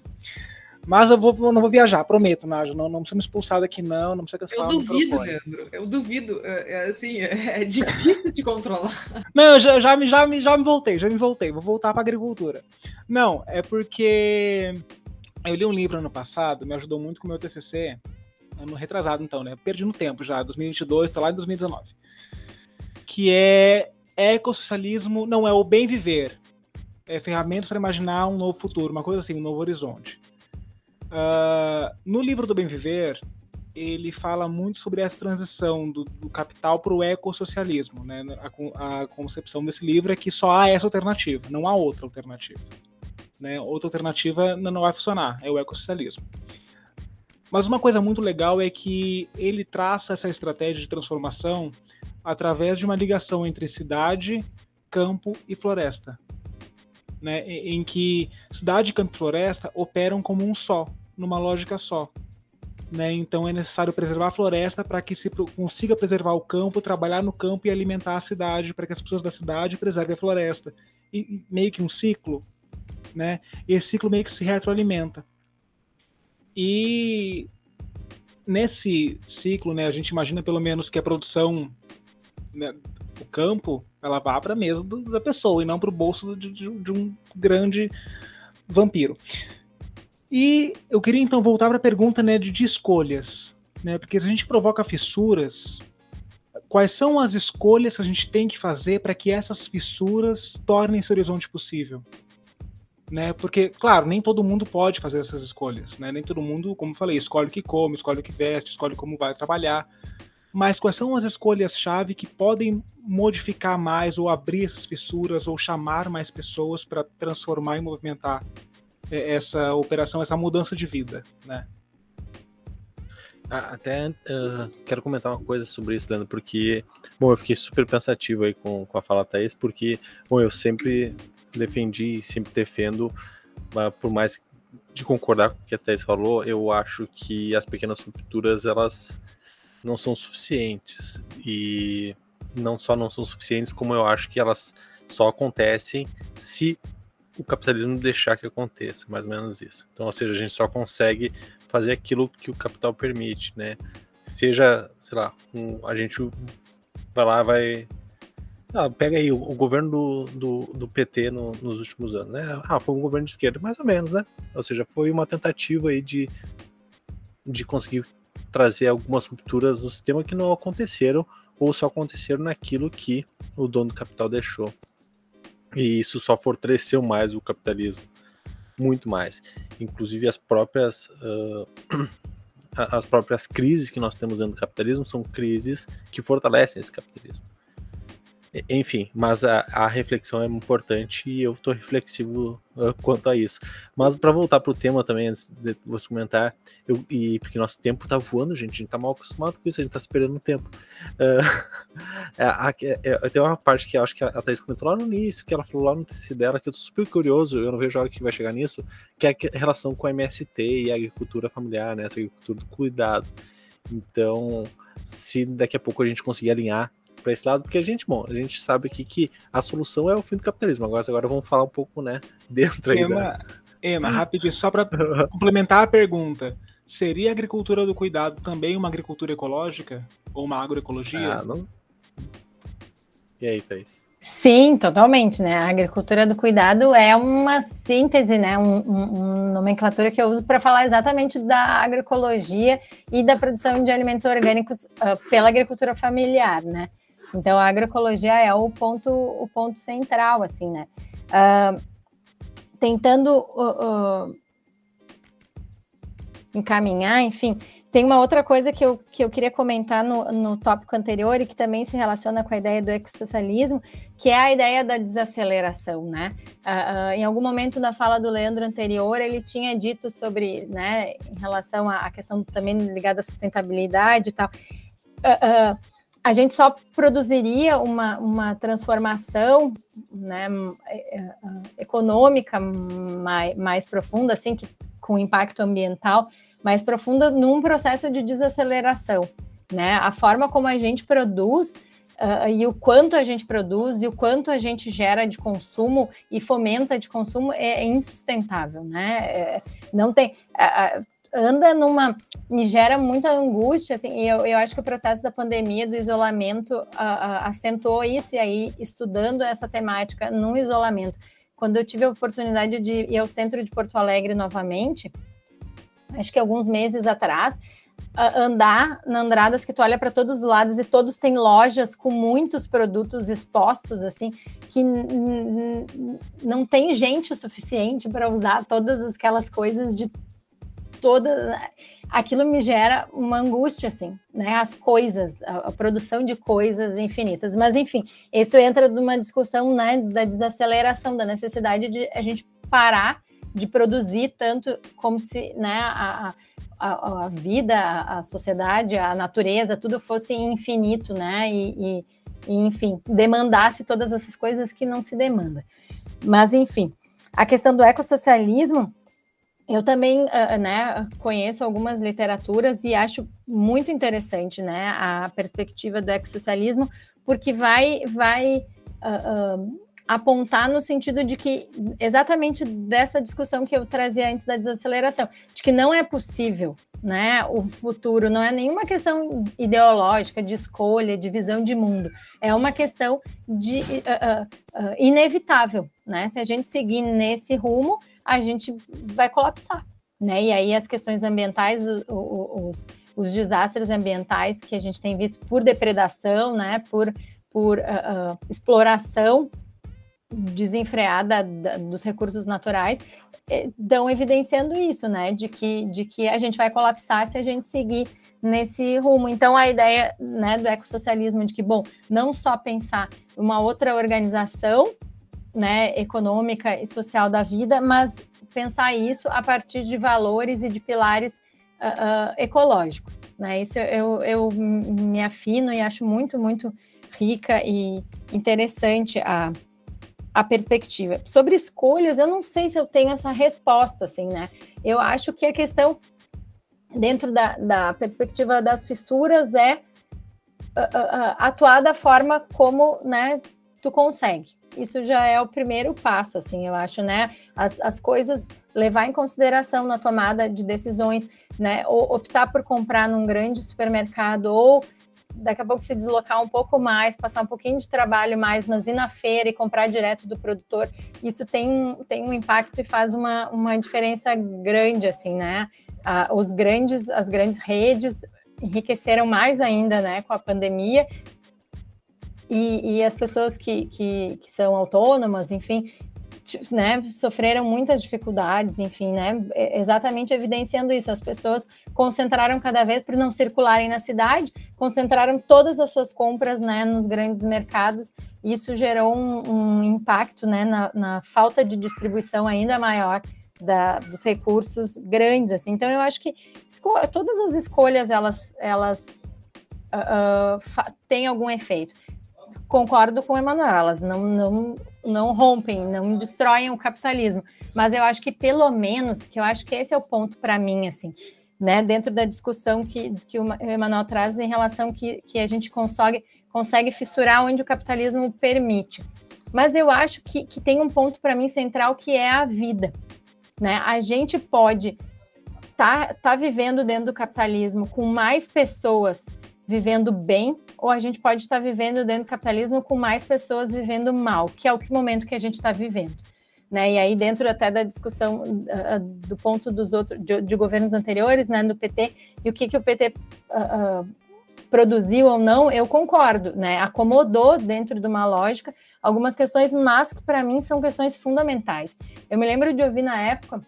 Mas eu vou, não vou viajar, prometo, Nádia. Não, não precisa me expulsar daqui, não. Não precisa cancelar Eu duvido, Leandro. Eu duvido. É, é, assim, é, é difícil de controlar. *laughs* Não, eu já, já, já, me, já me voltei, já me voltei. Vou voltar para agricultura. Não, é porque eu li um livro ano passado, me ajudou muito com o meu TCC, ano retrasado então, né? Perdi no tempo já, 2022, tá lá em 2019. Que é ecossocialismo não é o bem viver, é ferramentas para imaginar um novo futuro, uma coisa assim, um novo horizonte. Uh, no livro do Bem Viver, ele fala muito sobre essa transição do, do capital para o ecossocialismo. Né? A, a, concepção desse livro é que só há essa alternativa, não há outra alternativa. Né? Outra alternativa não vai funcionar, é o ecossocialismo. Mas uma coisa muito legal é que ele traça essa estratégia de transformação através de uma ligação entre cidade, campo e floresta. Né? Em que cidade, campo e floresta operam como um só. numa lógica só. Né? Então é necessário preservar a floresta para que se consiga preservar o campo, trabalhar no campo e alimentar a cidade, para que as pessoas da cidade preservem a floresta. E, meio que um ciclo, né? Esse ciclo meio que se retroalimenta. E nesse ciclo, né, a gente imagina pelo menos que a produção né, do campo ela vá para a mesa do, da pessoa e não para o bolso de, de, de um grande vampiro. E eu queria então voltar para a pergunta né, de, de escolhas, né? Porque se a gente provoca fissuras, quais são as escolhas que a gente tem que fazer para que essas fissuras tornem esse horizonte possível? Né? Porque, claro, nem todo mundo pode fazer essas escolhas, né? Nem todo mundo, como falei, escolhe o que come, escolhe o que veste, escolhe como vai trabalhar. Mas quais são as escolhas-chave que podem modificar mais ou abrir essas fissuras ou chamar mais pessoas para transformar e movimentar é, essa operação, essa mudança de vida, né? Até uh, quero comentar uma coisa sobre isso, Leandro, porque, bom, eu fiquei super pensativo aí com, com a fala Thaís, porque, bom, eu sempre defendi e sempre defendo, por mais de concordar com o que a Thaís falou, eu acho que as pequenas rupturas, elas não são suficientes, e não só não são suficientes, como eu acho que elas só acontecem se o capitalismo deixar que aconteça, mais ou menos isso. Então, ou seja, a gente só consegue fazer aquilo que o capital permite, né? Seja, sei lá, um, a gente vai lá, vai. Ah, pega aí o, o governo do, do, do PT no, nos últimos anos, né? Ah, foi um governo de esquerda, mais ou menos, né? Ou seja, foi uma tentativa aí de, de conseguir trazer algumas rupturas no sistema que não aconteceram ou só aconteceram naquilo que o dono do capital deixou. E isso só fortaleceu mais o capitalismo, muito mais. Inclusive as próprias *clears throat* uh, as próprias crises que nós temos dentro do capitalismo são crises que fortalecem esse capitalismo. Enfim, mas a, a, reflexão é importante e eu estou reflexivo uh, quanto a isso. Mas para voltar para o tema também, antes de você comentar, eu, e porque nosso tempo está voando, gente, a gente está mal acostumado com isso, a gente está esperando o tempo. *laughs* Uh, é, é, tem uma parte que acho que a, a Thaís comentou lá no início, que ela falou lá no TC dela, que eu estou super curioso, eu não vejo a hora que vai chegar nisso, que é a relação com a MST e a agricultura familiar, né, essa agricultura do cuidado. Então, se daqui a pouco a gente conseguir alinhar para esse lado, porque a gente, bom, a gente sabe aqui que a solução é o fim do capitalismo. Agora, agora vamos falar um pouco, né, dentro aí. Ema, Ema rapidinho, só para *laughs* complementar a pergunta. Seria a agricultura do cuidado também uma agricultura ecológica? Ou uma agroecologia? Ah, não. E aí, Thaís? Sim, totalmente, né? A agricultura do cuidado é uma síntese, né? Um, um, uma nomenclatura que eu uso para falar exatamente da agroecologia e da produção de alimentos orgânicos uh, pela agricultura familiar, né? Então, a agroecologia é o ponto, o ponto central, assim, né? Uh, tentando uh, uh, encaminhar, enfim, tem uma outra coisa que eu, que eu queria comentar no, no tópico anterior e que também se relaciona com a ideia do ecossocialismo, que é a ideia da desaceleração, né? Uh, uh, em algum momento na fala do Leandro anterior, ele tinha dito sobre, né, em relação à questão também ligada à sustentabilidade e tal. Uh, a gente só produziria uma, uma transformação né, é, é, econômica mais, mais profunda, assim, que, com impacto ambiental mais profunda num processo de desaceleração. Né? A forma como a gente produz uh, e o quanto a gente produz e o quanto a gente gera de consumo e fomenta de consumo é, é insustentável. Né? É, não tem. Uh, anda numa. me gera muita angústia, assim, e eu, eu acho que o processo da pandemia, do isolamento, uh, uh, acentuou isso, e aí, estudando essa temática no isolamento, quando eu tive a oportunidade de ir ao centro de Porto Alegre novamente, acho que alguns meses atrás, andar na Andradas que tu olha para todos os lados e todos têm lojas com muitos produtos expostos, assim, que não tem gente o suficiente para usar todas aquelas coisas de toda aquilo me gera uma angústia assim, né? As coisas, a, a, produção de coisas infinitas. Mas enfim, isso entra numa discussão, né, da desaceleração, da necessidade de a gente parar de produzir tanto como se, né, a, a, a vida, a, sociedade, a natureza, tudo fosse infinito, né? E, e, e enfim, demandasse todas essas coisas que não se demanda. Mas enfim, a questão do ecossocialismo eu também uh, né, conheço algumas literaturas e acho muito interessante né, a perspectiva do ecossocialismo, porque vai, vai uh, uh, apontar no sentido de que, exatamente dessa discussão que eu trazia antes da desaceleração, de que não é possível né, o futuro, não é nenhuma questão ideológica, de escolha, de visão de mundo, é uma questão de inevitável. Né? Se a gente seguir nesse rumo, a gente vai colapsar, né? E aí as questões ambientais, os, os, desastres ambientais que a gente tem visto por depredação, né? Por, por uh, uh, exploração desenfreada da, dos recursos naturais, estão evidenciando isso, né? De que, de que a gente vai colapsar se a gente seguir nesse rumo. Então, a ideia né, do ecossocialismo de que, bom, não só pensar uma outra organização né, econômica e social da vida, mas pensar isso a partir de valores e de pilares uh, uh, ecológicos. Né? Isso eu, eu me afino e acho muito, muito rica e interessante a, a perspectiva. Sobre escolhas, eu não sei se eu tenho essa resposta, assim, né? Eu acho que a questão, dentro da, da perspectiva das fissuras, é uh, atuar da forma como né, tu consegue isso já é o primeiro passo, assim, eu acho, né? As, as coisas levar em consideração na tomada de decisões, né? Ou optar por comprar num grande supermercado, ou daqui a pouco se deslocar um pouco mais, passar um pouquinho de trabalho mais, mas ir na feira e comprar direto do produtor, isso tem, tem um impacto e faz uma, uma diferença grande, assim, né? Ah, os grandes, as grandes redes enriqueceram mais ainda, né, com a pandemia, e, e as pessoas que, que, que, são autônomas, enfim, né, sofreram muitas dificuldades, enfim, né, exatamente evidenciando isso. As pessoas concentraram cada vez por não circularem na cidade, concentraram todas as suas compras, né, nos grandes mercados. Isso gerou um, um impacto, né, na, na, falta de distribuição ainda maior da, dos recursos grandes, assim. Então, eu acho que todas as escolhas elas, elas uh, têm algum efeito concordo com o Emanuel, elas não, não, não rompem, não destroem o capitalismo, mas eu acho que pelo menos, que eu acho que esse é o ponto para mim, assim, né, dentro da discussão que, que o Emanuel traz em relação que, que a gente consegue, consegue fissurar onde o capitalismo permite. Mas eu acho que, que tem um ponto para mim central que é a vida, né? A gente pode estar tá, tá vivendo dentro do capitalismo com mais pessoas vivendo bem, ou a gente pode estar vivendo dentro do capitalismo com mais pessoas vivendo mal, que é o momento que a gente está vivendo. Né? E aí, dentro até da discussão uh, do ponto dos outros, de, de, governos anteriores, né, do PT, e o que, que o PT uh, uh, produziu ou não, eu concordo, né? Acomodou dentro de uma lógica algumas questões, mas que para mim são questões fundamentais. Eu me lembro de ouvir na época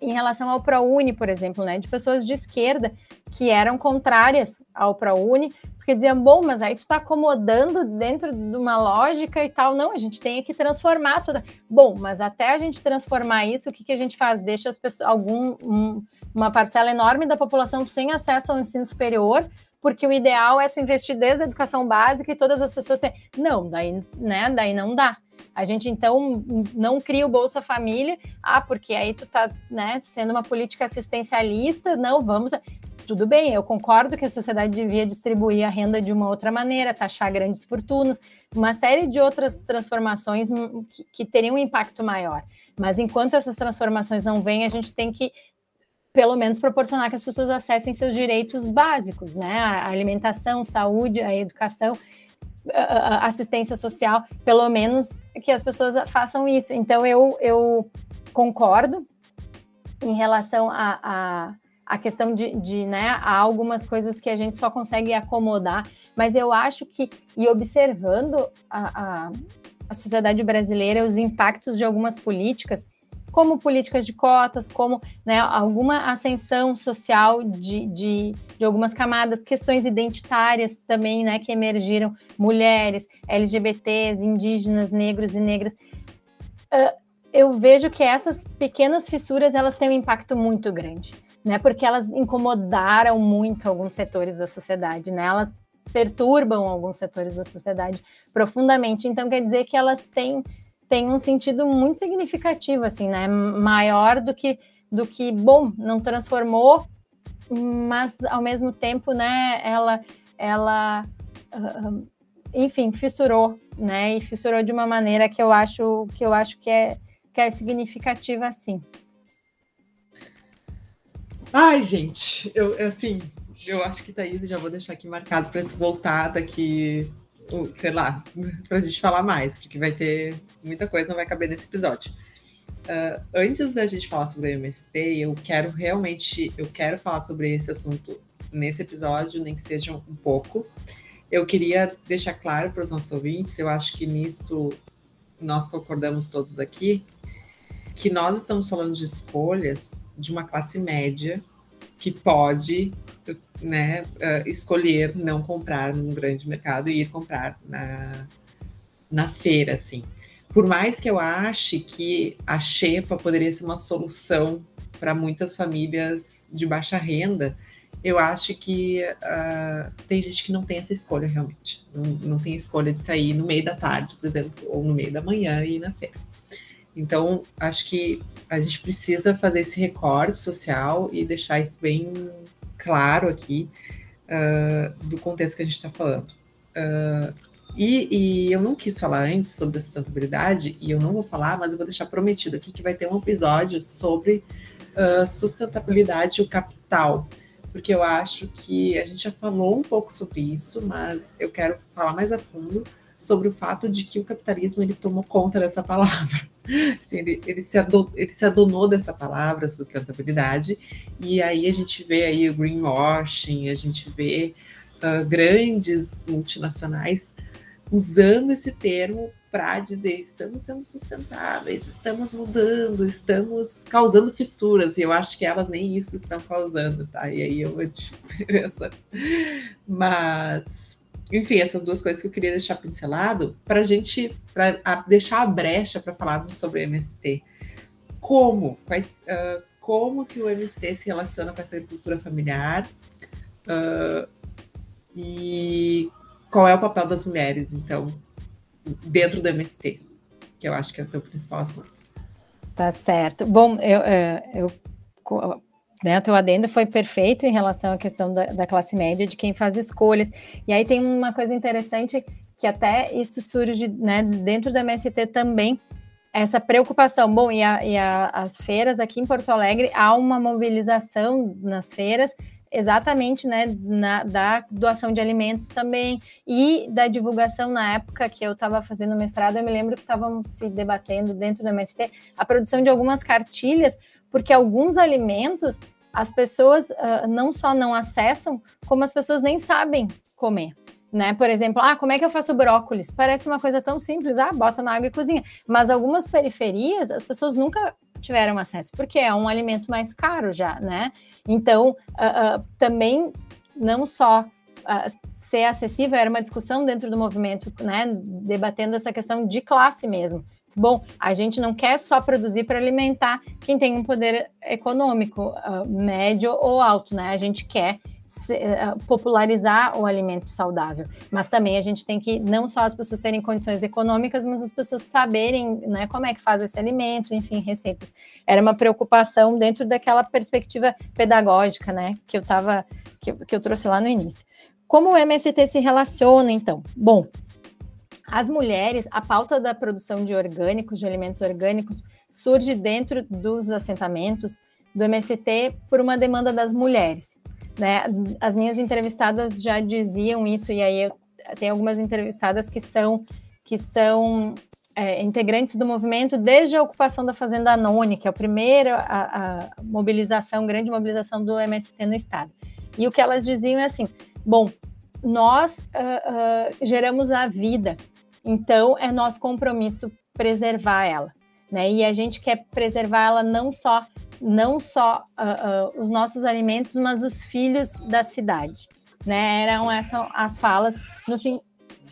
em relação ao ProUni, por exemplo, né, de pessoas de esquerda que eram contrárias ao ProUni, porque diziam, bom, mas aí tu está acomodando dentro de uma lógica e tal. Não, a gente tem que transformar tudo. Bom, mas até a gente transformar isso, o que, que a gente faz? Deixa as pessoas, algum, um, uma parcela enorme da população sem acesso ao ensino superior, porque o ideal é tu investir desde a educação básica e todas as pessoas têm. Não, daí, né, daí não dá. A gente então não cria o Bolsa Família, ah, porque aí tu tá, né, sendo uma política assistencialista, não, vamos. Tudo bem, eu concordo que a sociedade devia distribuir a renda de uma outra maneira, taxar grandes fortunas, uma série de outras transformações que, que teriam um impacto maior. Mas enquanto essas transformações não vêm, a gente tem que pelo menos proporcionar que as pessoas acessem seus direitos básicos, né? A alimentação, saúde, a educação assistência social, pelo menos que as pessoas façam isso. Então, eu, eu concordo em relação a, a, a questão de, de, né, há algumas coisas que a gente só consegue acomodar, mas eu acho que, e observando a, a, a sociedade brasileira, os impactos de algumas políticas, como políticas de cotas, como né, alguma ascensão social de, de, de, algumas camadas, questões identitárias também, né, que emergiram, mulheres, LGBTs, indígenas, negros e negras. Uh, eu vejo que essas pequenas fissuras elas têm um impacto muito grande, né, porque elas incomodaram muito alguns setores da sociedade, né, elas perturbam alguns setores da sociedade profundamente. Então quer dizer que elas têm tem um sentido muito significativo, assim, né? Maior do que do que, bom, não transformou, mas ao mesmo tempo, né, ela, ela, uh, enfim, fissurou, né, e fissurou de uma maneira que eu acho que eu acho que é que é significativa, sim. Ai, gente, eu assim, eu acho que Thaís, já vou deixar aqui marcado para voltar daqui, sei lá, *laughs* para a gente falar mais, porque vai ter muita coisa, não vai caber nesse episódio. Uh, antes da gente falar sobre o MST, eu quero realmente, eu quero falar sobre esse assunto nesse episódio, nem que seja um pouco. Eu queria deixar claro para os nossos ouvintes, eu acho que nisso nós concordamos todos aqui, que nós estamos falando de escolhas de uma classe média que pode né, uh, escolher não comprar num grande mercado e ir comprar na, na feira, assim. Por mais que eu ache que a xepa poderia ser uma solução para muitas famílias de baixa renda, eu acho que uh, tem gente que não tem essa escolha realmente. Não, não tem escolha de sair no meio da tarde, por exemplo, ou no meio da manhã e ir na feira. Então, acho que a gente precisa fazer esse recorte social e deixar isso bem claro aqui uh, do contexto que a gente está falando. Uh, e, e, eu não quis falar antes sobre a sustentabilidade, e eu não vou falar, mas eu vou deixar prometido aqui que vai ter um episódio sobre uh, sustentabilidade e o capital porque eu acho que a gente já falou um pouco sobre isso, mas eu quero falar mais a fundo sobre o fato de que o capitalismo ele tomou conta dessa palavra. *laughs* Assim, ele, ele, se ele se adonou dessa palavra, sustentabilidade, e aí a gente vê aí o greenwashing, a gente vê uh, grandes multinacionais usando esse termo para dizer estamos sendo sustentáveis, estamos mudando, estamos causando fissuras, e eu acho que elas nem isso estão causando, tá? E aí eu vou *laughs* diferença. Mas, enfim, essas duas coisas que eu queria deixar pincelado para a gente pra, deixar a brecha para falarmos sobre o MST. Como? Quais, uh, como que o MST se relaciona com essa agricultura familiar? Uh, e qual é o papel das mulheres, então, dentro do MST, que eu acho que é o teu principal assunto. Tá certo. Bom, eu, é, eu, né, o teu adendo foi perfeito em relação à questão da, da, classe média, de quem faz escolhas. E aí tem uma coisa interessante que até isso surge né, dentro do MST também, essa preocupação. Bom, e, a, e a, as feiras aqui em Porto Alegre, há uma mobilização nas feiras exatamente né, na, da doação de alimentos também e da divulgação na época que eu estava fazendo mestrado, eu me lembro que estávamos se debatendo dentro do MST a produção de algumas cartilhas, porque alguns alimentos as pessoas uh, não só não acessam, como as pessoas nem sabem comer. Né? Por exemplo, ah, como é que eu faço brócolis? Parece uma coisa tão simples, ah, bota na água e cozinha. Mas algumas periferias, as pessoas nunca tiveram acesso, porque é um alimento mais caro já, né? Então, uh, uh, também não só uh, ser acessível, era uma discussão dentro do movimento, né, debatendo essa questão de classe mesmo. Bom, a gente não quer só produzir para alimentar quem tem um poder econômico médio ou alto, né? A gente quer eh, popularizar o alimento saudável. Mas também a gente tem que não só as pessoas terem condições econômicas, mas as pessoas saberem né, como é que faz esse alimento, enfim, receitas. Era uma preocupação dentro daquela perspectiva pedagógica, né, que eu tava, que, que eu trouxe lá no início. Como o MST se relaciona, então? Bom, as mulheres, a pauta da produção de orgânicos, de alimentos orgânicos, surge dentro dos assentamentos do MST por uma demanda das mulheres. Né? As minhas entrevistadas já diziam isso, e aí tem algumas entrevistadas que são, que são é, integrantes do movimento desde a ocupação da Fazenda Anone, que é a primeira a, a mobilização, grande mobilização do MST no Estado. E o que elas diziam é assim: bom, nós uh, uh, geramos a vida, então é nosso compromisso preservar ela. Né? E a gente quer preservar ela não só não só uh, uh, os nossos alimentos, mas os filhos da cidade. Né? Eram essas as falas no,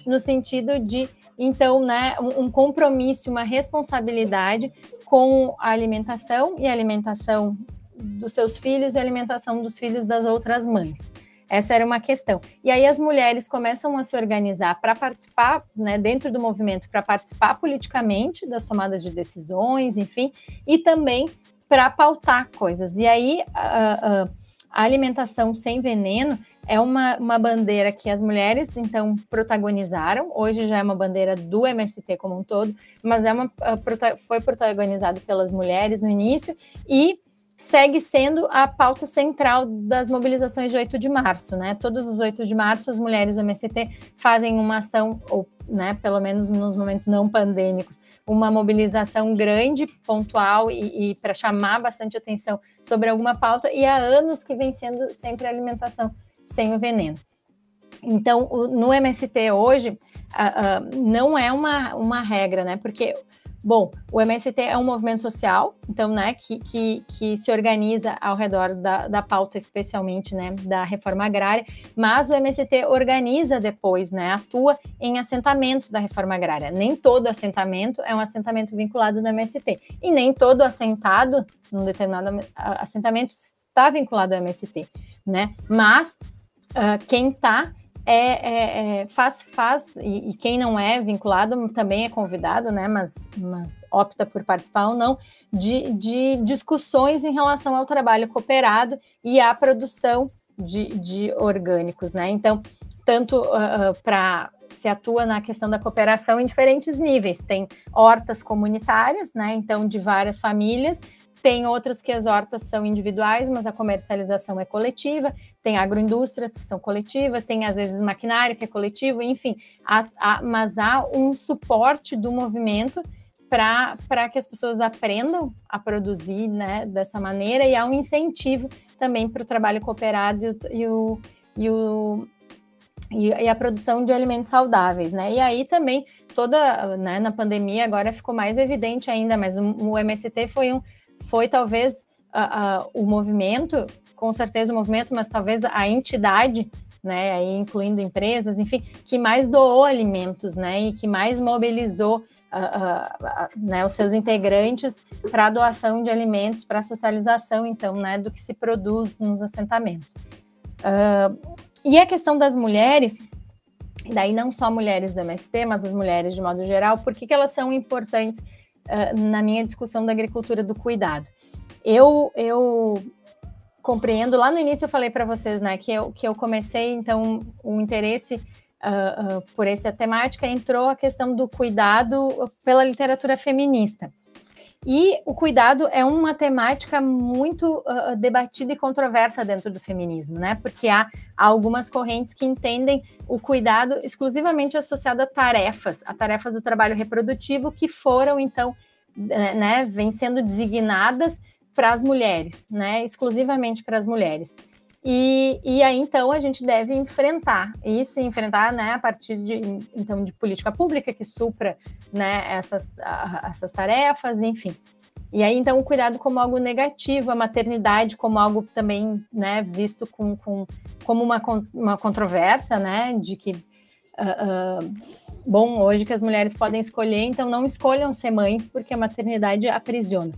no sentido de, então, né, um, compromisso, uma responsabilidade com a alimentação e a alimentação dos seus filhos e a alimentação dos filhos das outras mães. Essa era uma questão. E aí as mulheres começam a se organizar para participar, né, dentro do movimento, para participar politicamente das tomadas de decisões, enfim, e também para pautar coisas. E aí a, a, a alimentação sem veneno é uma, uma bandeira que as mulheres então protagonizaram. Hoje já é uma bandeira do MST como um todo, mas é uma foi protagonizado pelas mulheres no início e segue sendo a pauta central das mobilizações de 8 de março, né? Todos os 8 de março as mulheres do MST fazem uma ação ou, né, pelo menos nos momentos não pandêmicos, uma mobilização grande, pontual e, e para chamar bastante atenção sobre alguma pauta, e há anos que vem sendo sempre alimentação sem o veneno. Então, o, no MST hoje, uh, uh, não é uma, uma regra, né? Porque Bom, o MST é um movimento social, então, né, que, que, que se organiza ao redor da, da pauta, especialmente, né, da reforma agrária, mas o MST organiza depois, né, atua em assentamentos da reforma agrária. Nem todo assentamento é um assentamento vinculado no MST, e nem todo assentado num determinado assentamento está vinculado ao MST, né, mas uh, quem está é, é, é, faz, faz e, e, quem não é vinculado também é convidado, né? Mas, mas opta por participar ou não de, de discussões em relação ao trabalho cooperado e à produção de, de orgânicos, né? Então, tanto uh, ah, ah, para se atua na questão da cooperação em diferentes níveis. Tem hortas comunitárias, né? Então, de várias famílias, tem outras que as hortas são individuais, mas a comercialização é coletiva. Tem agroindústrias que são coletivas, tem às vezes maquinário que é coletivo, enfim. Há, há, mas há um suporte do movimento para que as pessoas aprendam a produzir né, dessa maneira e há um incentivo também para o trabalho cooperado e, o, e, o, e, e, a produção de alimentos saudáveis, né? E aí também toda, né, na pandemia agora ficou mais evidente ainda, mas o, o MST foi um foi talvez uh, uh, o movimento, com certeza o movimento, mas talvez a entidade, né, aí incluindo empresas, enfim, que mais doou alimentos, né, e que mais mobilizou uh, né, os seus integrantes para a doação de alimentos, para a socialização, então, né, do que se produz nos assentamentos. e a questão das mulheres, daí não só mulheres do MST, mas as mulheres de modo geral, por que, que elas são importantes uh, na minha discussão da agricultura do cuidado. Eu, eu compreendo, lá no início eu falei para vocês, né, que eu, que eu comecei, então, o interesse uh, uh, por essa temática entrou a questão do cuidado pela literatura feminista. E o cuidado é uma temática muito uh, debatida e controversa dentro do feminismo, né? Porque há, há, algumas correntes que entendem o cuidado exclusivamente associado a tarefas, a tarefas do trabalho reprodutivo que foram então, né, né vêm sendo designadas para as mulheres, né? Exclusivamente para as mulheres. E, e, aí, então, a gente deve enfrentar isso, enfrentar né, a partir de, então, de política pública que supra né, essas, essas tarefas, enfim. E aí, então, o cuidado como algo negativo, a maternidade como algo também né, visto com, com, como uma, uma controvérsia, né, de que, uh, uh, bom, hoje que as mulheres podem escolher, então não escolham ser mães, porque a maternidade aprisiona.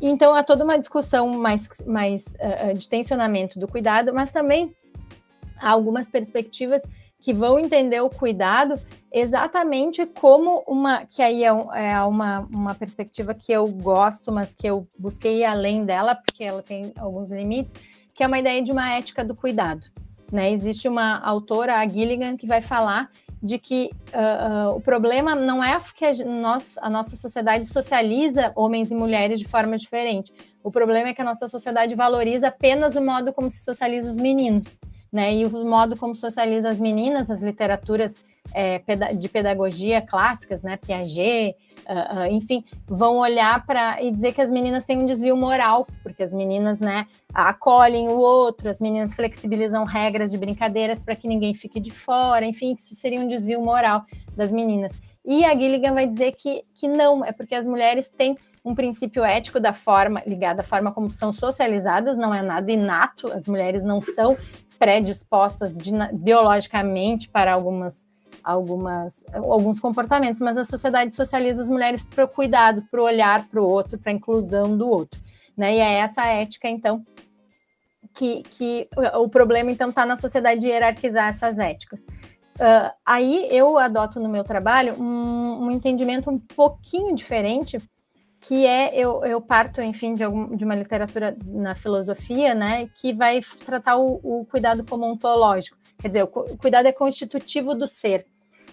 Então, há toda uma discussão mais, mais uh, de tensionamento do cuidado, mas também há algumas perspectivas que vão entender o cuidado exatamente como uma, que aí é, é, uma, uma perspectiva que eu gosto, mas que eu busquei além dela, porque ela tem alguns limites, que é uma ideia de uma ética do cuidado. Né? Existe uma autora, a Gilligan, que vai falar de que uh, uh, o problema não é que a, nós, a nossa sociedade socializa homens e mulheres de forma diferente. O problema é que a nossa sociedade valoriza apenas o modo como se socializa os meninos, né? E o modo como socializa as meninas, as literaturas é, de pedagogia clássicas, né? Piaget, uh, uh, enfim, vão olhar para e dizer que as meninas têm um desvio moral, porque as meninas, né, acolhem o outro, as meninas flexibilizam regras de brincadeiras para que ninguém fique de fora, enfim, isso seria um desvio moral das meninas. E a Gilligan vai dizer que, que não, é porque as mulheres têm um princípio ético da forma ligado à forma como são socializadas, não é nada inato, as mulheres não são predispostas de, biologicamente para algumas algumas, alguns comportamentos, mas a sociedade socializa as mulheres para o cuidado, para o olhar para o outro, para a inclusão do outro. Né? E é essa ética, então, que, que o problema, então, está na sociedade de hierarquizar essas éticas. Uh, aí eu adoto no meu trabalho um, um, entendimento um pouquinho diferente, que é eu, eu parto, enfim, de, algum, de uma literatura na filosofia, né, que vai tratar o, o cuidado como ontológico. Quer dizer, o, o cuidado é constitutivo do ser.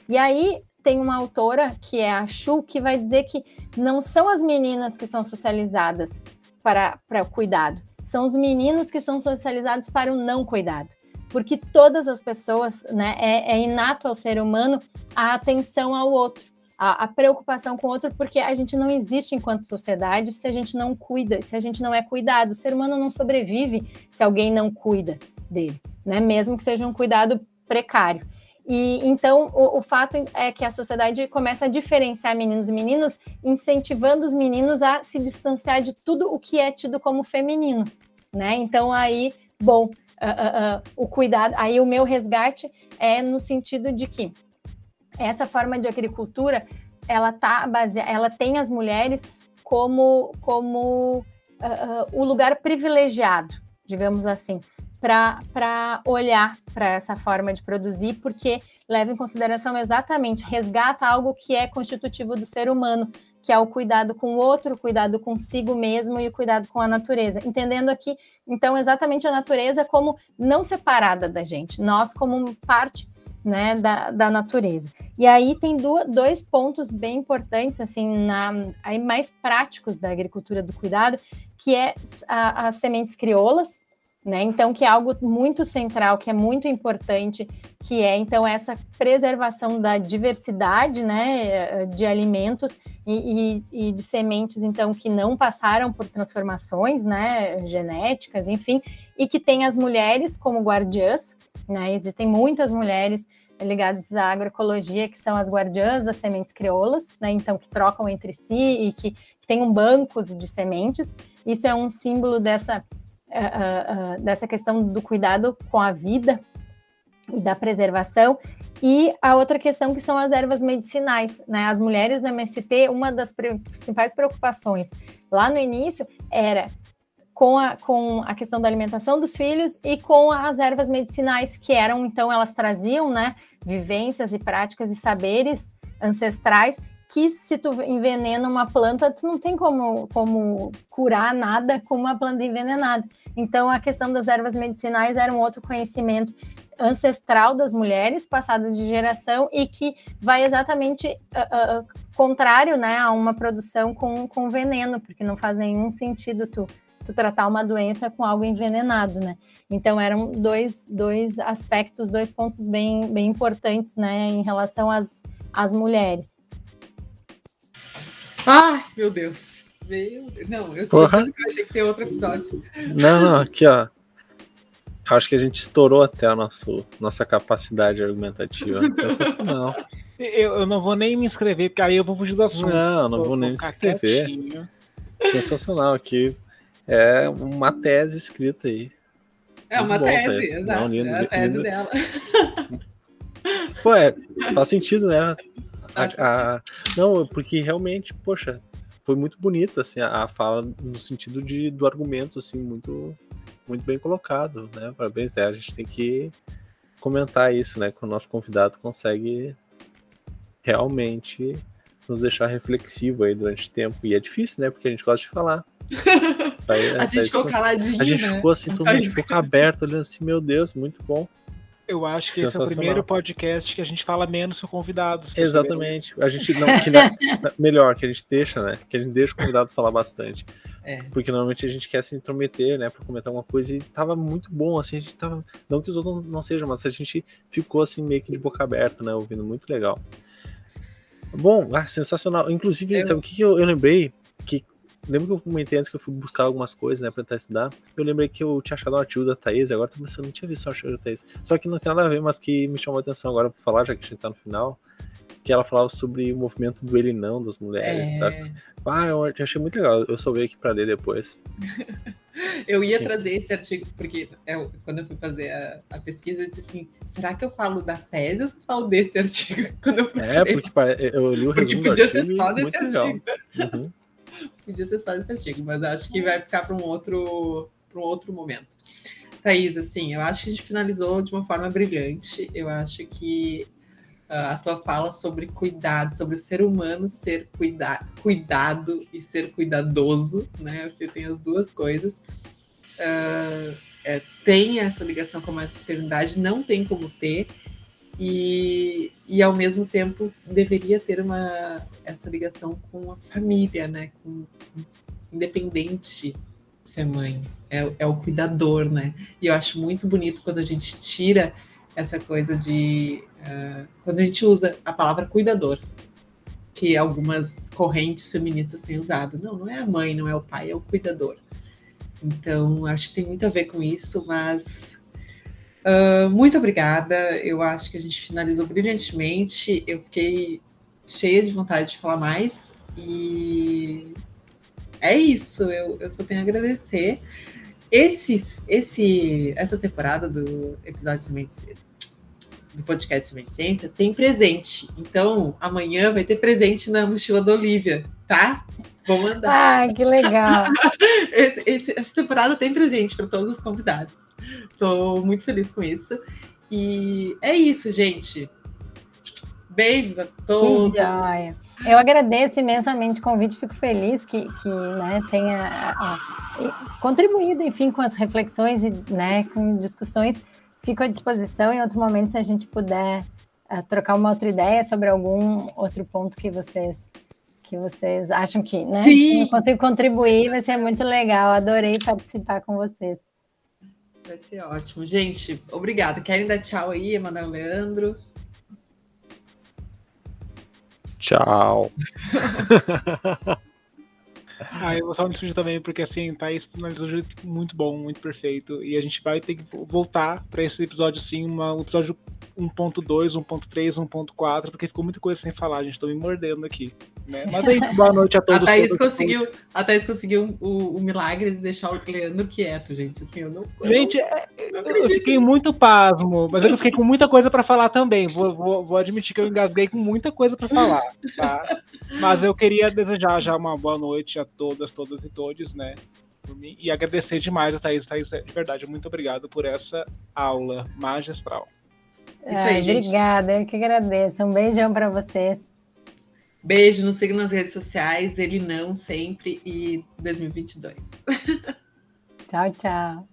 E aí tem uma autora, que é a Chu, que vai dizer que não são as meninas que são socializadas para, para o cuidado, são os meninos que são socializados para o não cuidado. Porque todas as pessoas, né, é, é inato ao ser humano a atenção ao outro a, a, preocupação com o outro, porque a gente não existe enquanto sociedade se a gente não cuida, se a gente não é cuidado. O ser humano não sobrevive se alguém não cuida dele, né? Mesmo que seja um cuidado precário. E então o, o fato é que a sociedade começa a diferenciar meninos e meninos, incentivando os meninos a se distanciar de tudo o que é tido como feminino, né? Então aí, bom, uh, uh, uh, o cuidado, aí o meu resgate é no sentido de que essa forma de agricultura ela tá baseada, ela tem as mulheres como como o lugar privilegiado, digamos assim, para olhar para essa forma de produzir, porque leva em consideração exatamente, resgata algo que é constitutivo do ser humano, que é o cuidado com o outro, o cuidado consigo mesmo e o cuidado com a natureza. Entendendo aqui, então, exatamente a natureza como não separada da gente, nós como parte né, da, da natureza. E aí tem dois pontos bem importantes, assim, na, aí mais práticos da agricultura do cuidado, que é a, as sementes crioulas, né? Então, que é algo muito central, que é muito importante, que é então essa preservação da diversidade, né, de alimentos e, e, e de sementes, então, que não passaram por transformações, né, genéticas, enfim, e que tem as mulheres como guardiãs, né? Existem muitas mulheres ligados à agroecologia, que são as guardiãs das sementes crioulas, né? Então, que trocam entre si e que, que têm um banco de sementes. Isso é um símbolo dessa, uh, uh, dessa questão do cuidado com a vida e da preservação. E a outra questão que são as ervas medicinais, né? As mulheres no MST, uma das principais preocupações lá no início era com a, com a questão da alimentação dos filhos e com as ervas medicinais, que eram, então, elas traziam, né, vivências e práticas e saberes ancestrais que se tu envenena uma planta, tu não tem como, como curar nada com uma planta envenenada. Então, a questão das ervas medicinais era um outro conhecimento ancestral das mulheres, passadas de geração, e que vai exatamente uh, uh, contrário né, a uma produção com, com veneno, porque não faz nenhum sentido tu tu tratar uma doença com algo envenenado, né? Então eram dois, dois aspectos, dois pontos bem, bem importantes, né, em relação às, às mulheres. Ai, meu Deus. Meu Deus. Não, eu tô Porra. que vai ter que ter outro episódio. Não, não, aqui, ó. Acho que a gente estourou até a nosso, nossa capacidade argumentativa. Sensacional. Eu, eu não vou nem me inscrever, porque aí eu vou fugir do assunto. Não, não vou, vou nem me inscrever. Quietinho. Sensacional aqui. É uma tese escrita aí. É Muito uma tese, exato. Não, lindo, é a tese lindo. dela. Pô, é, faz sentido, né? A, a, não, porque realmente, poxa, foi muito bonito assim a, a, fala no sentido de do argumento assim muito muito bem colocado, né? Parabéns, é, a gente tem que comentar isso, né? Que o nosso convidado consegue realmente nos deixar reflexivo aí durante o tempo e é difícil, né? Porque a gente gosta de falar. *laughs* Aí, a gente ficou caladinho. A gente né? ficou assim, todo mundo ficou aberto, olhando assim, meu Deus, muito bom. Eu acho que esse é o primeiro podcast que a gente fala menos com convidados. Exatamente. A gente não, que não, melhor, que a gente deixa, né? Que a gente deixa o convidado falar bastante. É. Porque normalmente a gente quer se intrometer, né, para comentar alguma coisa e tava muito bom, assim, a gente tava, não que os outros não, sejam, mas a gente ficou assim meio que de boca aberta, né, ouvindo muito legal. Bom, ah, sensacional. Inclusive, eu... sabe o que eu, eu lembrei? Que Lembra que eu comentei antes que eu fui buscar algumas coisas, né, pra tentar estudar? Eu lembrei que eu tinha achado um artigo da Thaís, agora tô pensando, não tinha visto o artigo da Thaís. Só que não tem nada a ver, mas que me chamou a atenção agora, vou falar, já que a gente tá no final, que ela falava sobre o movimento do ele não das mulheres, tá? é... tá? Ah, eu achei muito legal, eu só veio aqui pra ler depois. *laughs* eu ia Sim. trazer esse artigo, porque eu, quando eu fui fazer a, a, pesquisa, eu disse assim, será que eu falo da tese ou falo desse artigo? *laughs* é, porque eu li o resumo porque podia ser só desse artigo. Uhum *laughs* podia ser só esse artigo, mas acho que vai ficar para um outro para um outro momento. Thaís, assim, eu acho que a gente finalizou de uma forma brilhante. Eu acho que a tua fala sobre cuidado, sobre o ser humano ser cuida cuidado e ser cuidadoso, né? Porque tem as duas coisas. Uh, é, tem essa ligação com a maternidade, não tem como ter, e, e ao mesmo tempo deveria ter uma, essa ligação com a família, né? Com, independente ser mãe, é, é o cuidador, né? E eu acho muito bonito quando a gente tira essa coisa de uh, quando a gente usa a palavra cuidador, que algumas correntes feministas têm usado. Não, não é a mãe, não é o pai, é o cuidador. Então, acho que tem muito a ver com isso, mas uh, muito obrigada. Eu acho que a gente finalizou brilhantemente. Eu fiquei cheia de vontade de falar mais e é isso. Eu, eu só tenho a agradecer. Esse, esse, essa temporada do episódio Sementes do podcast Ciência tem presente. Então, amanhã vai ter presente na mochila da Olivia, tá? Vou mandar. Ah, que legal! *laughs* esse, esse, essa temporada tem presente para todos os convidados. Estou muito feliz com isso. E é isso, gente. Beijos a todos. Que joia. Eu agradeço imensamente o convite, fico feliz que, que né, tenha a, contribuído, enfim, com as reflexões e né, com discussões fico à disposição em outro momento se a gente puder uh, trocar uma outra ideia sobre algum outro ponto que vocês que vocês acham que, né? Sim. Eu consigo contribuir, vai ser muito legal. Adorei participar com vocês. Vai ser ótimo. Gente, obrigada. Querem dar tchau aí, Emanuel Leandro? Tchau. *laughs* Ah, eu vou só me despedir também, porque assim, Thaís finalizou de um jeito muito bom, muito perfeito. E a gente vai ter que voltar para esse episódio, sim, uma, um episódio 1.2, 1.3, 1.4, porque ficou muita coisa sem falar, a gente tá me mordendo aqui. Né? Mas aí, boa noite a todos. A Thaís todos, conseguiu, todos. A Thaís conseguiu o, o, milagre de deixar o Leandro quieto, gente. Assim, eu não, eu gente, é, não, não eu fiquei muito pasmo, mas eu fiquei com muita coisa para falar também. Vou, vou, vou, admitir que eu engasguei com muita coisa para falar, tá? Mas eu queria desejar já uma boa noite a todas, todas e todos, né? E agradecer demais a Thaís. Thaís, de verdade, muito obrigado por essa aula magistral. Isso aí, gente. Obrigada, eu que agradeço. Um beijão para vocês. Beijo, nos sigam nas redes sociais, ele não sempre e 2022. Tchau, tchau.